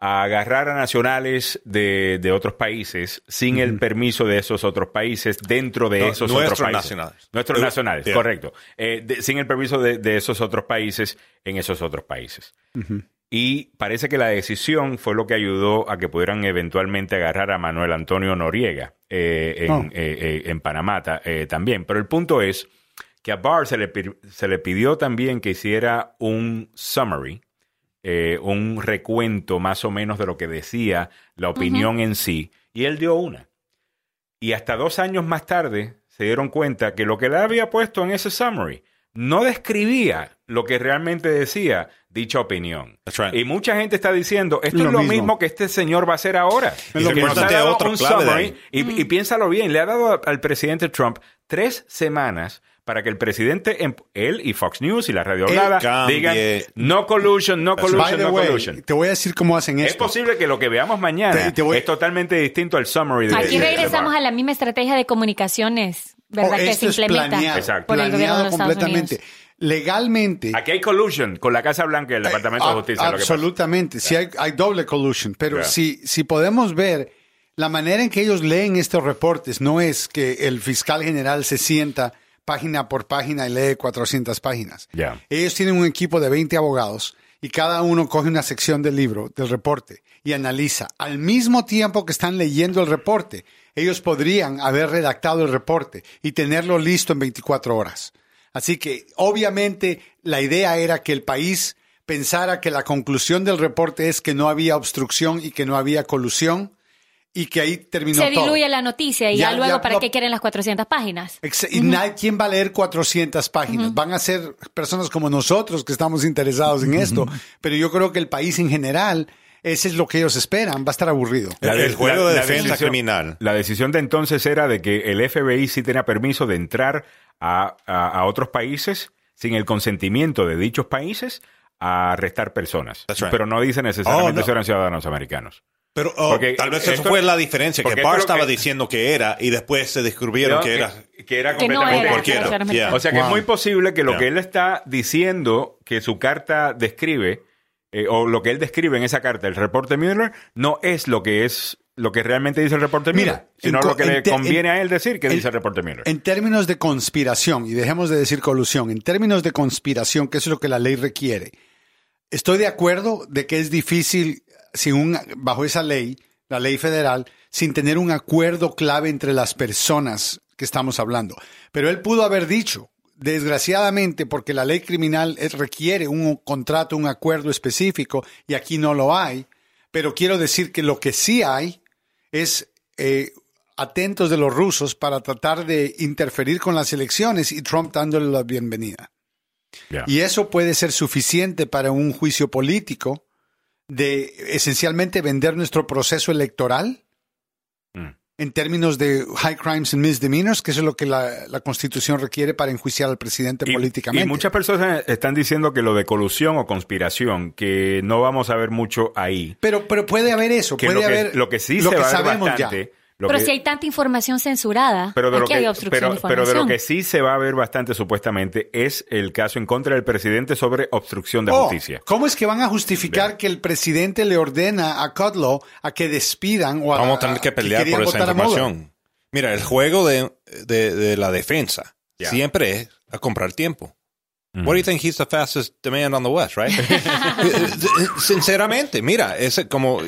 S1: agarrar a nacionales de, de otros países sin el permiso de esos otros países dentro de
S4: No,
S1: esos otros países.
S4: nacionales.
S1: Nuestros
S4: Eh,
S1: nacionales,
S4: yeah.
S1: correcto. Eh, de- sin el permiso de, de esos otros países en esos otros países. Y parece que la decisión fue lo que ayudó a que pudieran eventualmente agarrar a Manuel Antonio Noriega eh, en,
S3: Oh.
S1: eh, eh, en Panamá ta- eh, también. Pero el punto es que a Barr se le, se le pidió también que hiciera un summary eh, un recuento más o menos de lo que decía la opinión en sí, y él dio una. Y hasta dos años más tarde se dieron cuenta que lo que él había puesto en ese summary no describía lo que realmente decía dicha opinión.
S4: Right.
S1: Y mucha gente está diciendo, esto
S3: Lo
S1: es lo mismo.
S3: mismo.
S1: que este señor va a hacer ahora.
S4: Y
S1: Lo que nos ha
S4: recuérdate
S1: dado
S4: otra
S1: un
S4: clave de
S1: summary,
S4: ahí.
S1: y, y piénsalo bien, le ha dado al presidente Trump tres semanas para que el presidente, em- él y Fox News y la radio hablada digan no collusion, no collusion, no
S3: way,
S1: collusion.
S3: te voy a decir cómo hacen
S1: Es
S3: esto.
S1: posible que lo que veamos mañana
S3: Te- te voy-
S1: es totalmente distinto al summary de
S5: Aquí
S1: de
S5: regresamos a la misma estrategia de comunicaciones, ¿verdad?
S3: Oh,
S5: que se
S3: es
S5: implementa
S3: planeado,
S1: Exacto.
S5: por el gobierno de los
S3: planeado
S5: Estados
S3: completamente.
S5: Unidos.
S3: Legalmente.
S1: Aquí hay collusion con la Casa Blanca y el Departamento de Justicia. lo que pasa.
S3: Absolutamente. Sí, hay, hay doble collusion. Pero si, si podemos ver la manera en que ellos leen estos reportes, no es que el fiscal general se sienta página por página y lee 400 páginas.
S1: Ya.
S3: Ellos tienen un equipo de 20 abogados y cada uno coge una sección del libro, del reporte, y analiza. Al mismo tiempo que están leyendo el reporte, ellos podrían haber redactado el reporte y tenerlo listo en 24 horas. Así que, obviamente, la idea era que el país pensara que la conclusión del reporte es que no había obstrucción y que no había colusión y que ahí terminó
S5: Se
S3: todo.
S5: diluye la noticia y ya,
S3: Ya-
S5: luego,
S3: ya
S5: ¿para
S3: no-
S5: qué quieren las 400 páginas?
S3: Ex- Y nadie, ¿quién va a leer 400 páginas? Van a ser personas como nosotros que estamos interesados en esto. Pero yo creo que el país en general, ese es lo que ellos esperan. Va a estar aburrido.
S4: El- el juego de defensa
S1: decisión-
S4: criminal.
S1: La decisión de entonces era de que el FBI sí tenía permiso de entrar a, a- a otros países sin el consentimiento de dichos países a arrestar personas.
S4: Right.
S1: Pero no dice necesariamente
S4: Oh, no.
S1: si eran ciudadanos americanos.
S4: Pero oh,
S1: Porque
S4: tal vez eso
S1: esto-
S4: fue la diferencia, que Barr estaba
S1: que-
S4: diciendo que era y después se descubrieron
S1: No,
S4: que era...
S1: que era
S5: Que no
S1: completamente
S5: era
S4: cualquiera. Yeah.
S1: O sea que es muy posible que lo
S4: Yeah.
S1: que él está diciendo, que su carta describe, eh, o lo que él describe en esa carta, el reporte Mueller, no es lo que es lo que realmente dice el reporte
S3: Mira,
S1: Mueller, sino lo que le conviene
S3: en-
S1: a él decir que
S3: en-
S1: dice el reporte Mueller.
S3: En términos de conspiración, y dejemos de decir colusión, en términos de conspiración, que es lo que la ley requiere, estoy de acuerdo de que es difícil, sin un, bajo esa ley, la ley federal, sin tener un acuerdo clave entre las personas que estamos hablando. Pero él pudo haber dicho, desgraciadamente, porque la ley criminal es- requiere un contrato, un acuerdo específico, y aquí no lo hay, pero quiero decir que lo que sí hay es eh, atentos de los rusos para tratar de interferir con las elecciones y Trump dándole la bienvenida. Y eso puede ser suficiente para un juicio político de esencialmente vender nuestro proceso electoral
S1: Mm.
S3: en términos de high crimes and misdemeanors, que eso es lo que la, la Constitución requiere para enjuiciar al presidente
S1: Y-
S3: políticamente.
S1: Y muchas personas están diciendo que lo de colusión o conspiración, que no vamos a ver mucho ahí.
S3: pero, pero puede haber eso,
S1: Que
S3: puede
S1: lo que,
S3: haber
S1: lo que sí
S3: lo
S1: se
S3: que
S1: va a ver
S3: sabemos
S1: bastante. Lo
S5: Pero
S1: que-
S5: si hay tanta información censurada,
S1: pero de, lo que,
S5: hay obstrucción
S1: pero,
S5: de
S1: pero de lo
S5: información.
S1: que sí se va a ver bastante supuestamente es el caso en contra del presidente sobre obstrucción de
S3: Oh,
S1: justicia.
S3: ¿Cómo es que van a justificar que el presidente le ordena a Kudlow a que despidan o a
S4: Vamos a tener que pelear
S3: querían
S4: por esa información. Mira, el juego de, de, de la defensa siempre es a comprar tiempo. What do you think he's the fastest demand on the West, right? Sinceramente, mira, es como,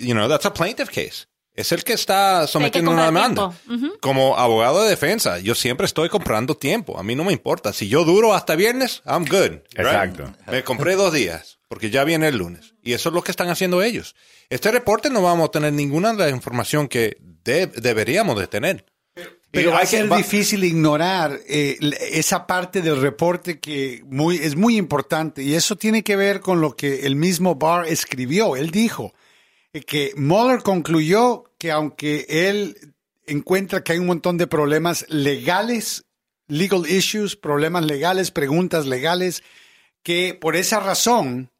S4: you know, that's a plaintiff case. Es el que está sometiendo una demanda. Como abogado de defensa, yo siempre estoy comprando tiempo. A mí no me importa. Si yo duro hasta viernes, I'm good. right?
S1: Exacto.
S4: Me compré dos días, porque ya viene el lunes. Y eso es lo que están haciendo ellos. Este reporte no vamos a tener ninguna de la información que de- deberíamos de tener.
S3: Pero va a ser difícil ignorar eh, esa parte del reporte que muy, es muy importante y eso tiene que ver con lo que el mismo Barr escribió. Él dijo que Mueller concluyó que aunque él encuentra que hay un montón de problemas legales, legal issues, problemas legales, preguntas legales, que por esa razón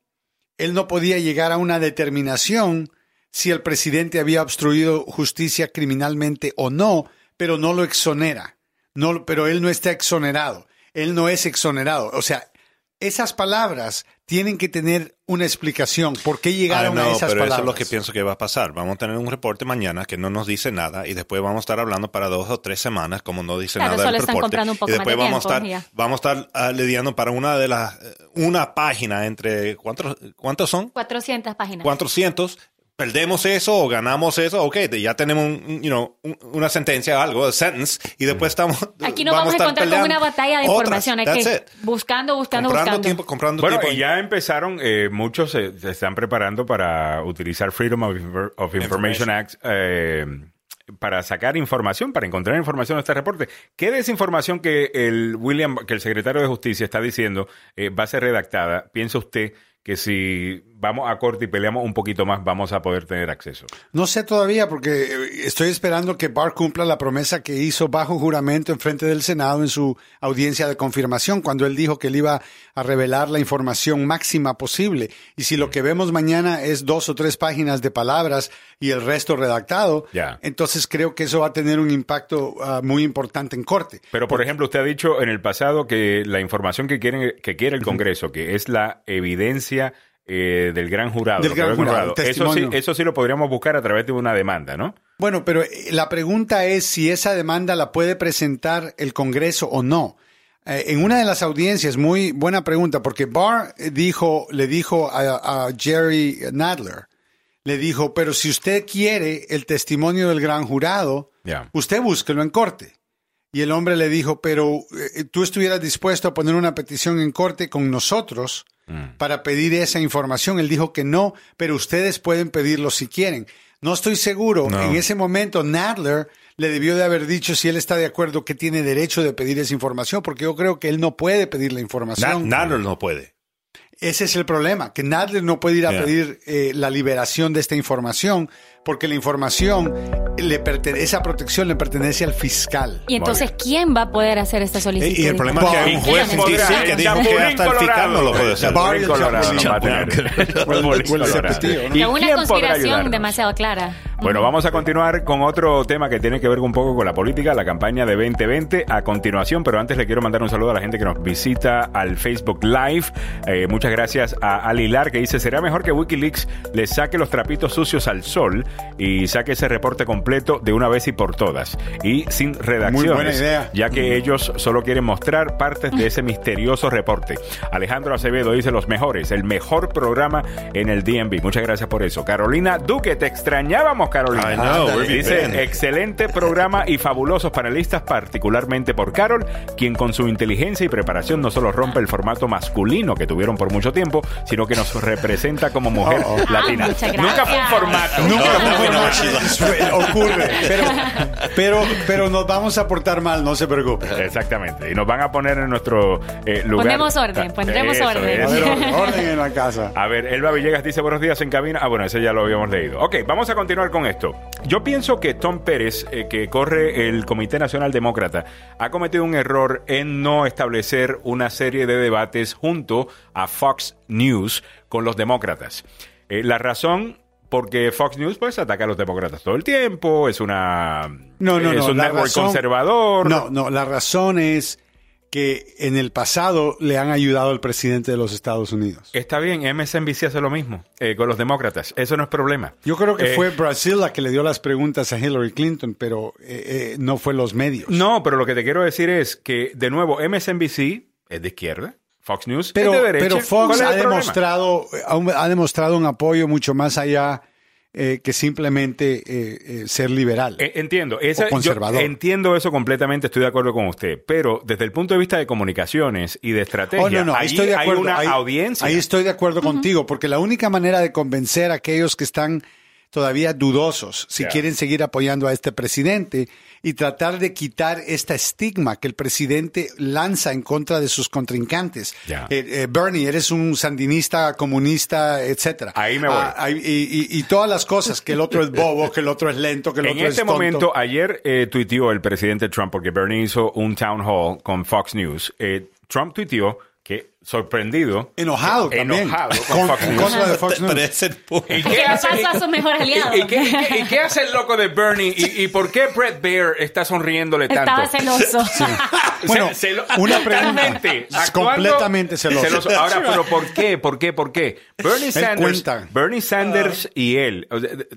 S3: él no podía llegar a una determinación si el presidente había obstruido justicia criminalmente o no, pero no lo exonera. No, pero él no está exonerado. Él no es exonerado. O sea, esas palabras tienen que tener una explicación. ¿Por qué llegaron
S4: Ah, no,
S3: a esas
S4: pero
S3: palabras?
S4: eso es lo que pienso que va a pasar. Vamos a tener un reporte mañana que no nos dice nada y después vamos a estar hablando para dos o tres semanas como no dice
S5: Claro,
S4: nada del reporte.
S5: comprando un poco
S4: y después
S5: más de
S4: vamos,
S5: tiempo,
S4: a estar, vamos a estar ah, lidiando para una de las eh, una página entre ¿cuántos cuántos son?
S5: 400 páginas.
S4: 400 perdemos eso o ganamos eso, ok, ya tenemos un, you know, una sentencia, algo, a sentence, y después estamos...
S5: Aquí no vamos, a encontrar con una batalla de información, hay que buscando, buscando,
S4: comprando
S5: buscando.
S4: Tiempo, comprando
S1: bueno,
S4: tiempo.
S1: y ya empezaron, eh, muchos se, están preparando para utilizar Freedom of, Information, Act eh, para sacar información, para encontrar información en este reporte. ¿Qué desinformación que el William, que el secretario de Justicia está diciendo eh, va a ser redactada? ¿Piensa usted que si vamos a corte y peleamos un poquito más, vamos a poder tener acceso?
S3: No sé todavía, porque eh, estoy esperando que Barr cumpla la promesa que hizo bajo juramento en frente del Senado en su audiencia de confirmación, cuando él dijo que él iba a revelar la información máxima posible. Y si lo que vemos mañana es dos o tres páginas de palabras y el resto redactado, entonces creo que eso va a tener un impacto ah, muy importante en corte.
S1: Pero, por ejemplo, usted ha dicho en el pasado que la información que, quieren, que quiere el Congreso, que es la evidencia eh, del gran jurado.
S3: Del gran jurado.
S1: Eso, sí, eso sí lo podríamos buscar a través de una demanda, ¿no?
S3: Bueno, pero eh, la pregunta es si esa demanda la puede presentar el Congreso o no. Eh, en una de las audiencias, muy buena pregunta, porque Barr dijo, le dijo a, Jerry Nadler, le dijo, pero si usted quiere el testimonio del gran jurado, usted búsquelo en corte. Y el hombre le dijo, pero tú estuvieras dispuesto a poner una petición en corte con nosotros Mm. para pedir esa información. Él dijo que no, pero ustedes pueden pedirlo si quieren. No estoy seguro. En ese momento, Nadler le debió de haber dicho si él está de acuerdo que tiene derecho de pedir esa información, porque yo creo que él no puede pedir la información.
S4: Nadler no puede.
S3: Ese es el problema, que Nadler no puede ir a pedir eh, la liberación de esta información porque la información, le esa protección le pertenece al fiscal.
S5: Y entonces, ¿quién va a poder hacer esta solicitud?
S4: Y, el problema es que hay un juez en DC que dijo que hasta el fiscal no lo puede hacer.
S5: Una conspiración demasiado clara.
S1: Bueno, vamos a continuar con otro tema que tiene que ver un poco con la política, la campaña de 2020 a continuación, pero antes le quiero mandar un saludo a la gente que nos visita al Facebook Live. Eh, muchas gracias a Alilar que dice, ¿será mejor que Wikileaks le saque los trapitos sucios al sol y saque ese reporte completo de una vez y por todas y sin redacciones, ya que ellos solo quieren mostrar partes de ese misterioso reporte. Alejandro Acevedo dice los mejores, el mejor programa en el DMV. Muchas gracias por eso. Carolina Duque, te extrañábamos Carolina. Dice, excelente programa y fabulosos panelistas, particularmente por Carol, quien con su inteligencia y preparación no solo rompe el formato masculino que tuvieron por mucho tiempo, sino que nos representa como mujer oh, oh. latina. Nunca fue un formato.
S3: Nunca fue un formato. Ocurre. Pero, pero, pero nos vamos a portar mal, no se preocupe.
S1: Exactamente. Y nos van a poner en nuestro eh, lugar.
S5: Ponemos orden, pondremos orden.
S3: orden en la casa.
S1: A ver, Elba Villegas dice buenos días en cabina. Ah, bueno, ese ya lo habíamos leído. Ok, vamos a continuar con esto. Yo pienso que Tom Pérez, eh, que corre el Comité Nacional Demócrata, ha cometido un error en no establecer una serie de debates junto a Fox News con los demócratas. Eh, la razón porque Fox News pues ataca a los demócratas todo el tiempo, es una
S3: no, no,
S1: es un network conservador.
S3: No, no, la razón es que en el pasado le han ayudado al presidente de los Estados Unidos.
S1: Está bien, MSNBC hace lo mismo eh, con los demócratas. Eso no es problema.
S3: Yo creo que eh, fue Brasil la que le dio las preguntas a Hillary Clinton, pero eh, no fue los medios.
S1: No, pero lo que te quiero decir es que, de nuevo, MSNBC es de izquierda. Fox News
S3: pero,
S1: es de derecha.
S3: Pero Fox ha demostrado, ha demostrado un apoyo mucho más allá eh, que simplemente eh, eh, ser liberal.
S1: entiendo, esa, conservador. entiendo eso completamente, estoy de acuerdo con usted, pero desde el punto de vista de comunicaciones y de estrategia,
S3: oh, ahí estoy de acuerdo,
S1: hay una audiencia.
S3: Ahí estoy de acuerdo contigo, porque la única manera de convencer a aquellos que están todavía dudosos si quieren seguir apoyando a este presidente y tratar de quitar este estigma que el presidente lanza en contra de sus contrincantes. Eh, eh, Bernie, eres un sandinista, comunista, etcétera.
S1: Ahí me voy.
S3: Ah, y, todas las cosas, que el otro es bobo, que el otro es lento, que el otro
S1: es
S3: tonto.
S1: En este momento, ayer eh, tuiteó el presidente Trump, porque Bernie hizo un town hall con Fox News. Trump tuiteó que sorprendido.
S3: Enojado también.
S1: Enojado con, Fox News.
S3: de Fox News.
S5: ¿Y qué hace, a su mejor aliado?
S1: ¿Y, qué, hace el loco de Bernie? ¿Y, por qué Brett Baer está sonriéndole tanto?
S5: Estaba celoso.
S3: Bueno, una pregunta. completamente celoso.
S1: Ahora, pero ¿por qué? ¿Por qué? ¿Por qué? Bernie Sanders, Bernie Sanders y él.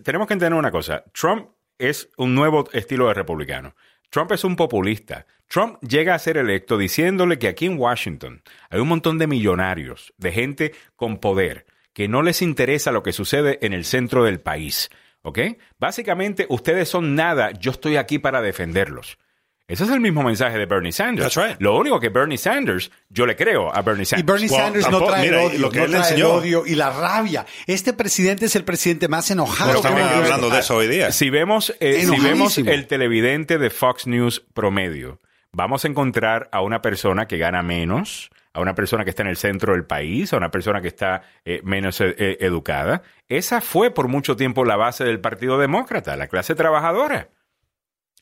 S1: Tenemos que entender una cosa. Trump es un nuevo estilo de republicano. Trump es un populista. Trump llega a ser electo diciéndole que aquí en Washington hay un montón de millonarios, de gente con poder, que no les interesa lo que sucede en el centro del país. ¿Ok? Básicamente, ustedes son nada, yo estoy aquí para defenderlos. Ese es el mismo mensaje de Bernie Sanders.
S4: That's right.
S1: Lo único que Bernie Sanders, yo le creo a Bernie
S3: Y
S1: Sanders.
S3: Bernie
S4: Well,
S3: Sanders no trae
S4: mira,
S3: el odio,
S4: lo que
S3: no
S4: él
S3: trae el odio y la rabia. Este presidente es el presidente más enojado.
S4: Pero
S3: que
S4: estamos hablando de eso hoy día.
S1: Si vemos, eh, si
S3: Enojadísimo.
S1: vemos el televidente de Fox News promedio, vamos a encontrar a una persona que gana menos, a una persona que está en el centro del país, a una persona que está eh, menos eh, eh, educada. Esa fue por mucho tiempo la base del Partido Demócrata, la clase trabajadora.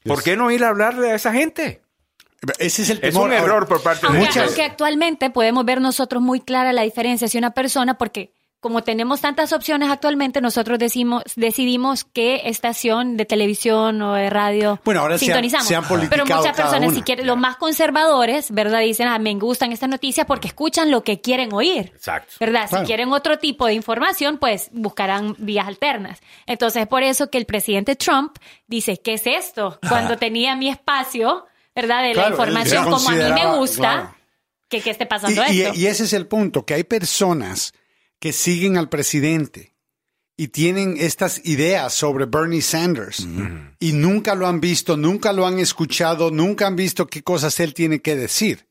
S1: ¿Por qué no ir a hablarle a esa gente?
S3: Ese es el
S1: Es
S3: temor.
S1: un error por parte de
S5: Aunque,
S3: Muchas-
S5: aunque actualmente podemos ver nosotros muy clara la diferencia si una persona, porque como tenemos tantas opciones actualmente, nosotros decimos, decidimos qué estación de televisión o de radio
S3: Bueno, ahora se han-
S5: sintonizamos.
S3: se han
S5: Pero muchas personas,
S3: una.
S5: si quieren, los más conservadores, ¿verdad? Dicen, ah, me gustan estas noticias porque escuchan lo que quieren oír.
S1: Exacto.
S5: ¿Verdad?
S3: Claro.
S5: Si quieren otro tipo de información, pues buscarán vías alternas. Entonces, por eso que el presidente Trump dice, ¿qué es esto? Cuando tenía mi espacio, ¿verdad? De la
S3: Claro,
S5: información como a mí me gusta,
S3: claro.
S5: que, que esté pasando
S3: y-
S5: esto.
S3: y ese es el punto, que hay personas que siguen al presidente y tienen estas ideas sobre Bernie Sanders y nunca lo han visto, nunca lo han escuchado, nunca han visto qué cosas él tiene que decir.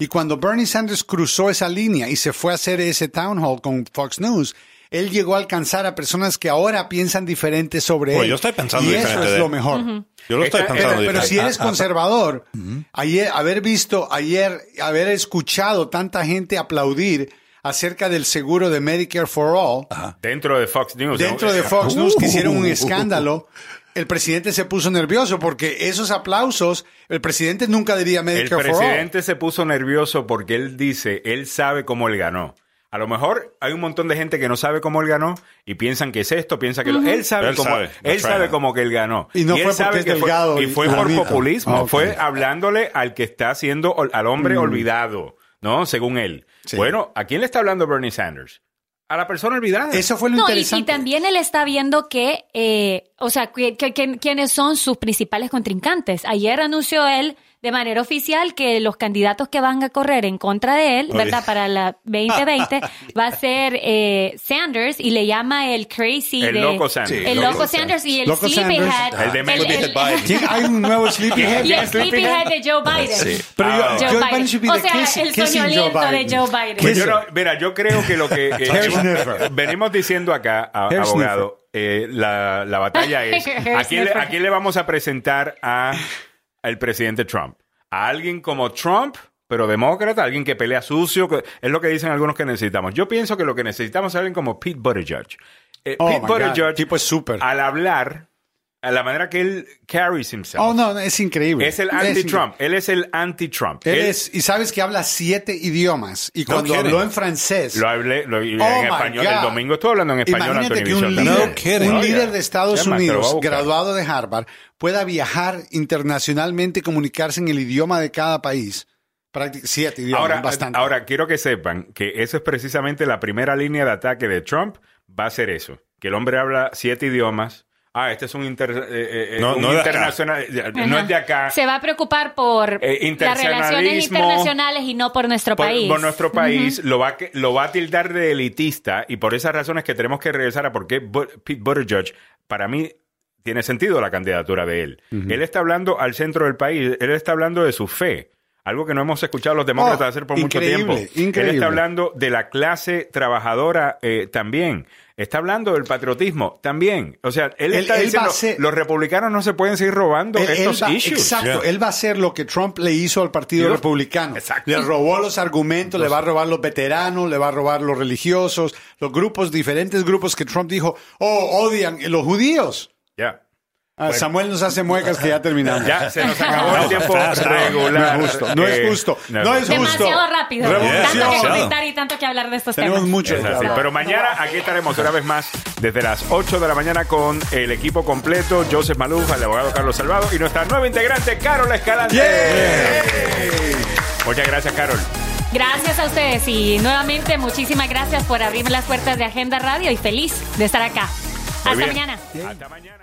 S3: Y cuando Bernie Sanders cruzó esa línea y se fue a hacer ese town hall con Fox News, él llegó a alcanzar a personas que ahora piensan diferente sobre
S4: Pues
S3: él.
S4: yo estoy pensando
S3: y eso
S4: diferente
S3: es
S4: de
S3: lo mejor.
S4: Yo lo estoy pensando
S3: Pero, pero si eres conservador, ayer, haber visto, ayer, haber escuchado tanta gente aplaudir acerca del seguro de Medicare for All,
S1: Dentro de Fox News.
S3: dentro
S1: ¿no?
S3: de Fox News que hicieron un
S2: Uh.
S3: escándalo, el presidente se puso nervioso porque esos aplausos, el presidente nunca diría
S1: El
S3: Medicare for All.
S1: presidente se puso nervioso porque él dice, él sabe cómo él ganó. A lo mejor hay un montón de gente que no sabe cómo él ganó y piensan que es esto, piensan que lo- él sabe
S4: Él
S1: cómo
S4: sabe,
S1: él sabe
S4: right.
S1: que él ganó
S3: Y no fue porque es
S1: que fue-
S3: delgado
S1: y
S3: y
S1: fue por populismo,
S3: Ah,
S1: fue hablándole al que está haciendo al hombre olvidado, ¿no? Según él.
S3: Sí.
S1: Bueno, ¿a quién le está hablando Bernie Sanders? A la persona olvidada.
S3: Eso fue lo
S5: No, y,
S3: interesante.
S5: y también él está viendo que, eh, o sea, que- que- que- quiénes son sus principales contrincantes. Ayer anunció él de manera oficial que los candidatos que van a correr en contra de él. ¿verdad? Para la 2020 va a ser eh, Sanders y le llama el crazy
S1: El
S5: de-
S1: loco Sanders.
S5: El
S1: Loco
S5: loco Sanders y el sleepyhead.
S1: El de.
S3: ¿Quién? Hay un nuevo Sleepyhead.
S5: Y el
S1: Sleepyhead?
S5: de Joe Biden.
S3: Pero yo-
S5: Joe
S3: Joe
S5: Biden.
S3: Biden should be
S5: o sea, el soñoliento de. Joe Biden.
S1: Pues yo no- mira, yo creo que lo que eh, venimos diciendo acá, a- abogado, eh, la, la batalla es ¿a quién, le, a quién le vamos a presentar a el presidente Trump? ¿A alguien como Trump? Pero demócrata, alguien que pelea sucio, que- es lo que dicen algunos que necesitamos. Yo pienso que lo que necesitamos es alguien como Pete Buttigieg. Eh,
S3: Oh,
S1: Pete Buttigieg,
S3: tipo es súper.
S1: al hablar, a la manera que él carries himself,
S3: Oh, no, es increíble.
S1: es el anti-Trump. Él es el anti-Trump.
S3: Él
S1: Él-
S3: es, y sabes que habla siete idiomas. Y
S4: No
S3: cuando
S4: kidding.
S3: habló en francés,
S1: Lo hablé lo- y
S3: Oh,
S1: en
S3: my
S1: español.
S3: God.
S1: El domingo estuve hablando en español
S3: imagínate que un líder.
S4: No
S3: un líder de Estados Unidos, graduado de Harvard, pueda viajar internacionalmente, comunicarse en el idioma de cada país. Siete idiomas,
S1: Ahora,
S3: bastante.
S1: ahora, quiero que sepan que eso es precisamente la primera línea de ataque de Trump. Va a ser eso. Que el hombre habla siete idiomas. Ah, este es un, inter- eh, eh,
S4: No,
S1: un
S4: no de acá.
S1: internacional. eh, No es de acá.
S5: Se va a preocupar por
S1: Eh,
S5: las relaciones internacionales y no por nuestro
S1: por,
S5: país.
S1: por nuestro país lo, va, a que- lo va a tildar de elitista y por esas razones que tenemos que regresar a por qué Pete Buttigieg, para mí, tiene sentido la candidatura de él. Él está hablando al centro del país, él está hablando de su fe. Algo que no hemos escuchado a los demócratas
S3: Oh,
S1: hacer por mucho
S3: increíble,
S1: tiempo. Él está hablando de la clase trabajadora eh, también. Está hablando del patriotismo también. O sea, él,
S3: Él-
S1: está
S3: él
S1: diciendo,
S3: a ser-
S1: los republicanos no se pueden seguir robando
S3: Él- él
S1: estos
S3: va-
S1: issues.
S3: Exacto,
S4: Yeah.
S3: él va a hacer lo que Trump le hizo al Partido Republicano.
S1: Exacto.
S3: Le robó los argumentos, le va a robar los veteranos, le va a robar los religiosos, los grupos, diferentes grupos que Trump dijo, oh, odian los judíos.
S1: Ya.
S3: Ah, Samuel nos hace muecas que ya terminamos.
S1: Ya se nos acabó el tiempo regular.
S3: No es justo, no es
S1: Eh,
S3: justo, no es justo.
S5: Demasiado rápido.
S3: Revolución.
S5: Tanto que
S4: Yeah.
S5: comentar y tanto que hablar de estos
S3: Tenemos
S5: temas.
S3: mucho
S1: así.
S3: hablar.
S1: Pero mañana aquí estaremos una vez más desde las 8 de la mañana con el equipo completo, Joseph Maluf, el abogado Carlos Salvado y nuestra nueva integrante, Carol Escalante. Muchas gracias, Carol.
S5: Gracias a ustedes y nuevamente muchísimas gracias por abrirme las puertas de Agenda Radio y feliz de estar acá.
S1: Muy
S5: Hasta
S1: bien.
S5: mañana.
S1: Hasta mañana.